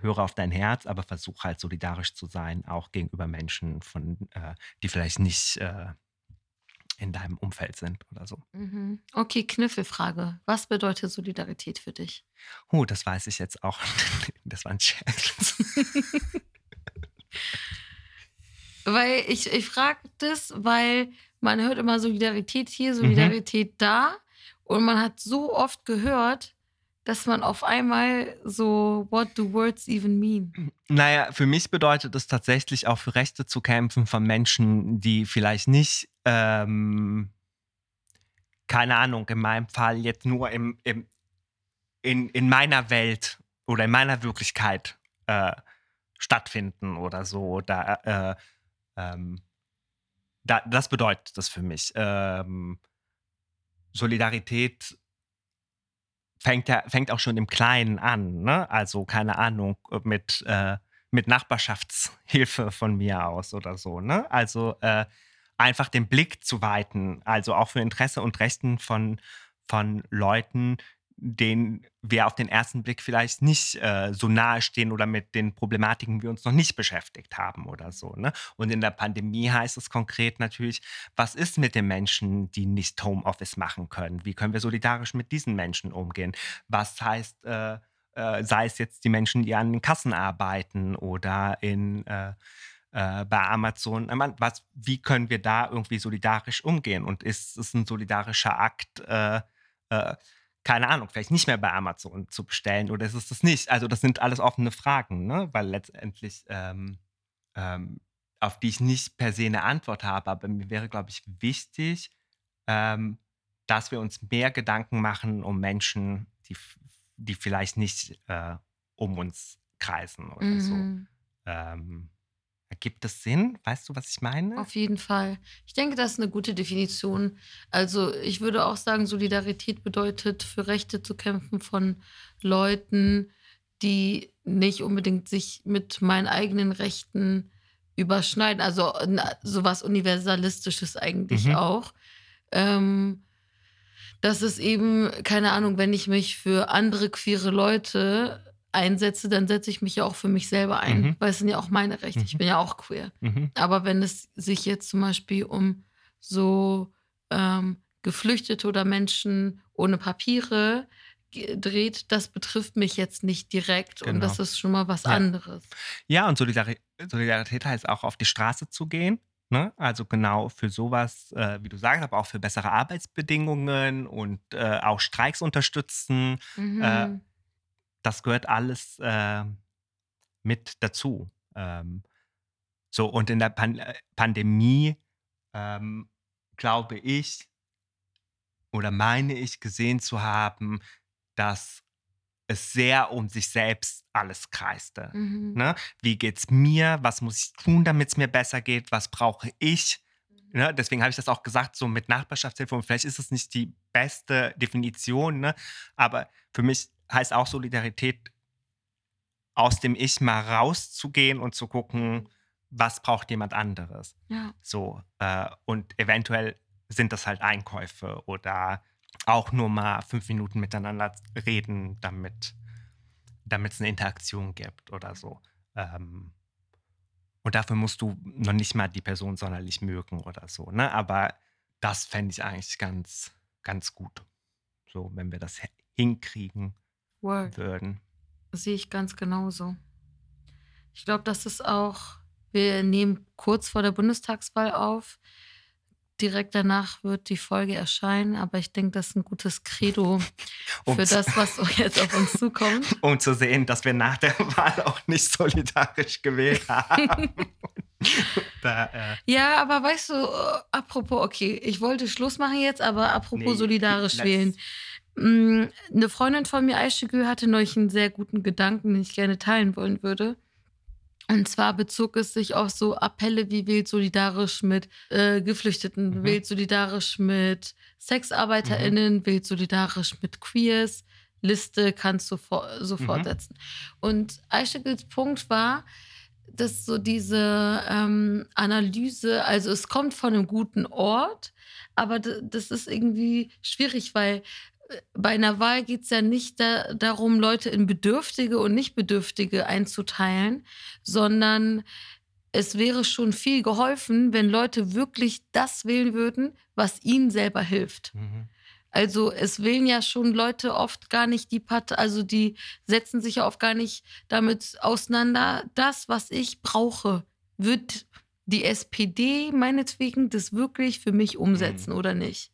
höre auf dein Herz, aber versuche halt solidarisch zu sein, auch gegenüber Menschen, von, äh, die vielleicht nicht äh, in deinem Umfeld sind oder so. Mhm. Okay, Kniffelfrage. Was bedeutet Solidarität für dich? Oh, das weiß ich jetzt auch. Das war ein Scherz. weil ich, ich frage das, weil man hört immer Solidarität hier, mhm. Solidarität mhm. da. Und man hat so oft gehört, dass man auf einmal so, what do words even mean? Naja, für mich bedeutet es tatsächlich auch für Rechte zu kämpfen von Menschen, die vielleicht nicht, ähm, keine Ahnung, in meinem Fall jetzt nur im, im, in, in meiner Welt oder in meiner Wirklichkeit äh, stattfinden oder so. Oder, äh, ähm, da, das bedeutet das für mich. Ähm, Solidarität fängt, ja, fängt auch schon im Kleinen an. Ne? Also, keine Ahnung, mit, äh, mit Nachbarschaftshilfe von mir aus oder so. Ne? Also, äh, einfach den Blick zu weiten, also auch für Interesse und Rechten von, von Leuten, denen wir auf den ersten Blick vielleicht nicht äh, so nahe stehen oder mit den Problematiken wir uns noch nicht beschäftigt haben oder so. Ne? Und in der Pandemie heißt es konkret natürlich, was ist mit den Menschen, die nicht Homeoffice machen können? Wie können wir solidarisch mit diesen Menschen umgehen? Was heißt, äh, äh, sei es jetzt die Menschen, die an den Kassen arbeiten oder in äh, äh, bei Amazon, was, wie können wir da irgendwie solidarisch umgehen? Und ist es ein solidarischer Akt, äh, äh, keine Ahnung, vielleicht nicht mehr bei Amazon zu bestellen oder ist es das nicht? Also das sind alles offene Fragen, ne? weil letztendlich, ähm, ähm, auf die ich nicht per se eine Antwort habe, aber mir wäre, glaube ich, wichtig, ähm, dass wir uns mehr Gedanken machen um Menschen, die, die vielleicht nicht äh, um uns kreisen oder mhm. so. Ergibt das Sinn? Weißt du, was ich meine? Auf jeden Fall. Ich denke, das ist eine gute Definition. Also ich würde auch sagen, Solidarität bedeutet, für Rechte zu kämpfen von Leuten, die nicht unbedingt sich mit meinen eigenen Rechten überschneiden. Also sowas Universalistisches eigentlich mhm. auch. Ähm, das ist eben, keine Ahnung, wenn ich mich für andere queere Leute einsetze, dann setze ich mich ja auch für mich selber ein, mhm. weil es sind ja auch meine Rechte. Mhm. Ich bin ja auch queer. Mhm. Aber wenn es sich jetzt zum Beispiel um so ähm, Geflüchtete oder Menschen ohne Papiere dreht, das betrifft mich jetzt nicht direkt genau. und das ist schon mal was ja. anderes. Ja, und Solidarität, Solidarität heißt auch auf die Straße zu gehen. Ne? Also genau für sowas, äh, wie du sagst, aber auch für bessere Arbeitsbedingungen und äh, auch Streiks unterstützen. Äh, mhm das gehört alles äh, mit dazu. Ähm, so, und in der Pan äh, Pandemie ähm, glaube ich oder meine ich gesehen zu haben, dass es sehr um sich selbst alles kreiste. Mhm. Ne? Wie es mir? Was muss ich tun, damit es mir besser geht? Was brauche ich? Mhm. Ne? Deswegen habe ich das auch gesagt, so mit Nachbarschaftshilfe. Und vielleicht ist es nicht die beste Definition, ne? aber für mich heißt auch Solidarität, aus dem Ich mal rauszugehen und zu gucken, was braucht jemand anderes. Ja. So, äh, und eventuell sind das halt Einkäufe oder auch nur mal fünf Minuten miteinander reden, damit es eine Interaktion gibt oder so. Ähm, Und dafür musst du noch nicht mal die Person sonderlich mögen oder so. Ne? Aber das fände ich eigentlich ganz, ganz gut. So, wenn wir das hinkriegen Word. würden. Sehe ich ganz genauso. Ich glaube, das ist auch, wir nehmen kurz vor der Bundestagswahl auf. Direkt danach wird die Folge erscheinen, aber ich denke, das ist ein gutes Credo Um für das, was jetzt auf uns zukommt. Um zu sehen, dass wir nach der Wahl auch nicht solidarisch gewählt haben. da, äh, Ja, aber weißt du, äh, apropos, okay, ich wollte Schluss machen jetzt, aber apropos nee, solidarisch wählen. Mm, Eine Freundin von mir, Aishigül, hatte neulich einen sehr guten Gedanken, den ich gerne teilen wollen würde. Und zwar bezog es sich auf so Appelle wie wählt solidarisch mit äh, Geflüchteten, Mhm. wählt solidarisch mit SexarbeiterInnen, wählt solidarisch mit Queers. Liste kannst du for so Mhm. fortsetzen. Und Aishigüls Punkt war, dass so diese ähm, Analyse, also es kommt von einem guten Ort, aber das ist irgendwie schwierig, weil bei einer Wahl geht es ja nicht da, darum, Leute in Bedürftige und Nicht-Bedürftige einzuteilen, sondern es wäre schon viel geholfen, wenn Leute wirklich das wählen würden, was ihnen selber hilft. mhm. Also es wählen ja schon Leute oft gar nicht die Partei, also die setzen sich ja oft gar nicht damit auseinander. Das, was ich brauche, wird die SPD meinetwegen das wirklich für mich umsetzen Mhm. oder nicht?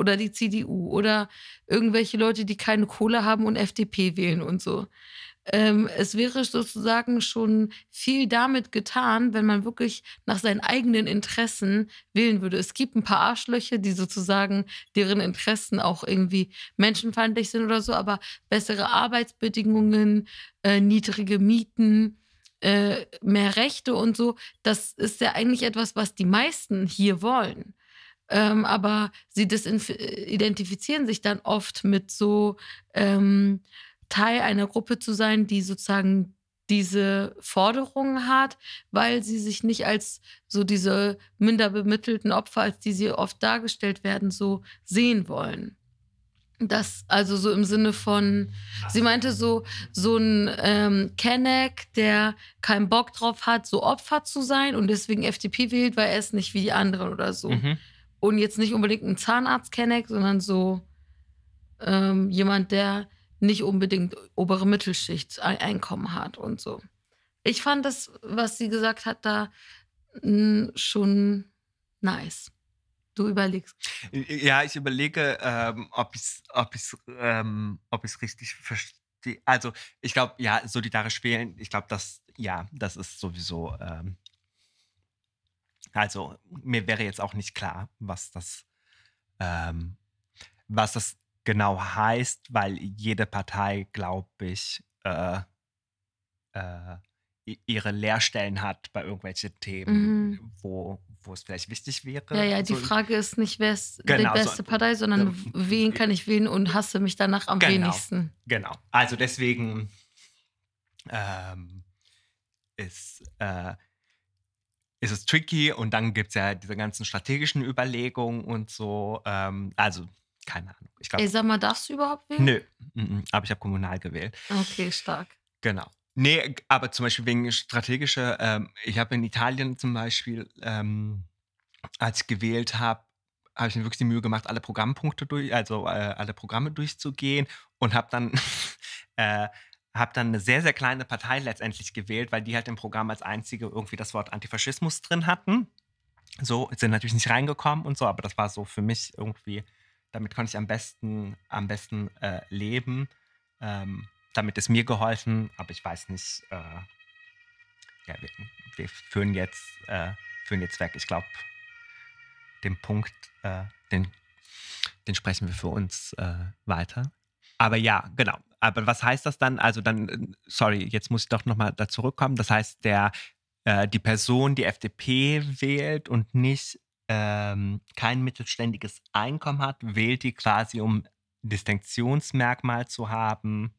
Oder die CDU oder irgendwelche Leute, die keine Kohle haben und FDP wählen und so. Ähm, es wäre sozusagen schon viel damit getan, wenn man wirklich nach seinen eigenen Interessen wählen würde. Es gibt ein paar Arschlöcher, die sozusagen deren Interessen auch irgendwie menschenfeindlich sind oder so, aber bessere Arbeitsbedingungen, äh, niedrige Mieten, äh, mehr Rechte und so, das ist ja eigentlich etwas, was die meisten hier wollen. Ähm, aber sie desinf- identifizieren sich dann oft mit so ähm, Teil einer Gruppe zu sein, die sozusagen diese Forderungen hat, weil sie sich nicht als so diese minder bemittelten Opfer, als die sie oft dargestellt werden, so sehen wollen. Das also so im Sinne von, sie meinte so, so ein ähm, Kenneck, der keinen Bock drauf hat, so Opfer zu sein und deswegen FDP wählt, weil er ist nicht wie die anderen oder so. Mhm. Und jetzt nicht unbedingt ein Zahnarzt-Kenneck, sondern so ähm, jemand, der nicht unbedingt obere Mittelschicht Ei- Einkommen hat und so. Ich fand das, was sie gesagt hat, da mh, schon nice. Du überlegst. Ja, ich überlege, ähm, ob ich es ob ähm, richtig verstehe. Also, ich glaube, ja, solidarisch wählen, ich glaube, das, ja, das ist sowieso. Ähm, also, mir wäre jetzt auch nicht klar, was das, ähm, was das genau heißt, weil jede Partei, glaube ich, äh, äh, ihre Leerstellen hat bei irgendwelchen Themen, Mhm. wo, wo es vielleicht wichtig wäre. Ja, ja, die so- Frage ist nicht, wer ist Genau, die so- beste Partei, sondern Ja, wen kann ich wählen und hasse mich danach am Genau. wenigsten. Genau. Also deswegen ähm, ist, äh, ist es tricky und dann gibt es ja diese ganzen strategischen Überlegungen und so. Ähm, also, keine Ahnung. Ich Ey, glaube, sag mal, darfst du überhaupt wählen? nö. Mhm, aber ich habe kommunal gewählt. Okay, stark. Genau. Nee, aber zum Beispiel wegen strategischer, ähm, ich habe in Italien zum Beispiel, ähm, als ich gewählt habe, habe ich mir wirklich die Mühe gemacht, alle Programmpunkte durch, also äh, alle Programme durchzugehen und habe dann, äh, habe dann eine sehr, sehr kleine Partei letztendlich gewählt, weil die halt im Programm als einzige irgendwie das Wort Antifaschismus drin hatten. So, sind natürlich nicht reingekommen und so, aber das war so für mich irgendwie, damit konnte ich am besten, am besten äh, leben. Ähm, damit ist mir geholfen, aber ich weiß nicht, äh, ja, wir, wir führen, jetzt, äh, führen jetzt weg. Ich glaube, den Punkt, äh, den, den sprechen wir für uns äh, weiter. Aber ja, genau. Aber was heißt das dann? Also dann, äh, sorry, jetzt muss ich doch nochmal da zurückkommen. Das heißt, der, äh, die Person, die FDP wählt und nicht ähm, kein mittelständiges Einkommen hat, wählt die quasi, um Distinktionsmerkmal zu haben.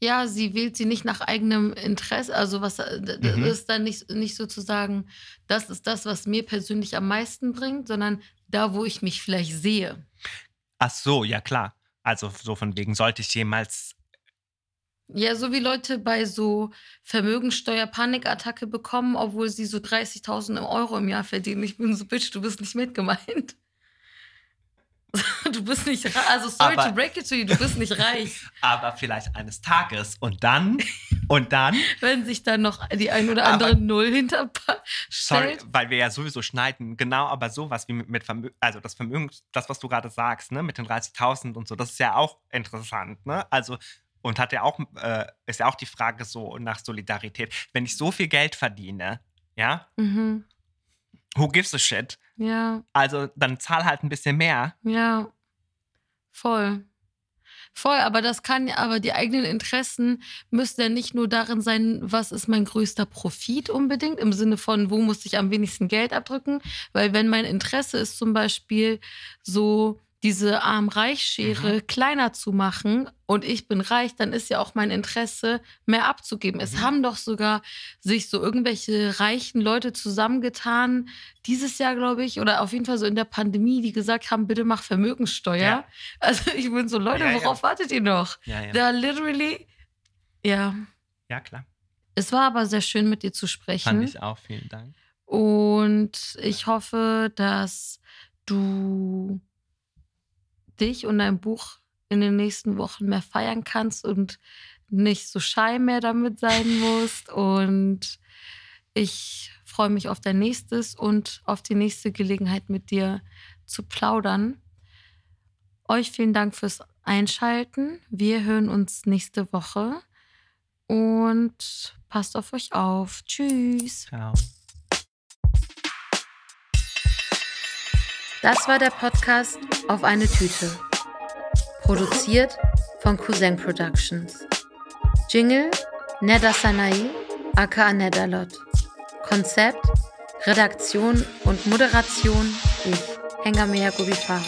Ja, sie wählt sie nicht nach eigenem Interesse. Also was äh, das Mhm. ist dann nicht, nicht sozusagen, das ist das, was mir persönlich am meisten bringt, sondern da, wo ich mich vielleicht sehe. Ach so, ja klar. Also so von wegen, sollte ich jemals Ja, so wie Leute bei so Vermögensteuer-Panikattacke bekommen, obwohl sie so 30.000 Euro im Jahr verdienen. Ich bin so, Bitch, du bist nicht mitgemeint. Du bist nicht reich. Also, sorry Aber- to break it to you, du bist nicht reich. Aber vielleicht eines Tages und dann und dann, Wenn sich dann noch die ein oder Aber- andere Null hinter sorry, weil wir ja sowieso schneiden, genau, aber sowas wie mit, mit Vermögen, also das Vermögen, das, was du gerade sagst, ne, mit den 30.000 und so, das ist ja auch interessant, ne? Also, und hat ja auch, äh, ist ja auch die Frage so nach Solidarität. Wenn ich so viel Geld verdiene, ja, Mhm. who gives a shit? Ja, Also, dann zahl halt ein bisschen mehr. ja. Voll. Voll, aber das kann ja, aber die eigenen Interessen müssen ja nicht nur darin sein, was ist mein größter Profit unbedingt, im Sinne von, wo muss ich am wenigsten Geld abdrücken, weil wenn mein Interesse ist zum Beispiel so diese Arm-Reich-Schere kleiner zu machen und ich bin reich, dann ist ja auch mein Interesse, mehr abzugeben. Es Mhm. haben doch sogar sich so irgendwelche reichen Leute zusammengetan, dieses Jahr, glaube ich, oder auf jeden Fall so in der Pandemie, die gesagt haben, bitte mach Vermögenssteuer. Ja. Also ich bin so, Leute, Ja, ja. worauf wartet ihr noch? Ja, ja. Da literally, ja. Ja, klar. Es war aber sehr schön, mit dir zu Fand sprechen. ich auch. Vielen Dank. Und ich hoffe, dass du dich und dein Buch in den nächsten Wochen mehr feiern kannst und nicht so shy mehr damit sein musst. Und ich freue mich auf dein nächstes und auf die nächste Gelegenheit mit dir zu plaudern. Euch vielen Dank fürs Einschalten. Wir hören uns nächste Woche und passt auf euch auf. Tschüss. Ciao. Das war der Podcast Auf eine Tüte. Produziert von Cousin Productions. Jingle Neda Sanai, aka Nedalot. Konzept, Redaktion und Moderation ich, Hengamea Gubifara.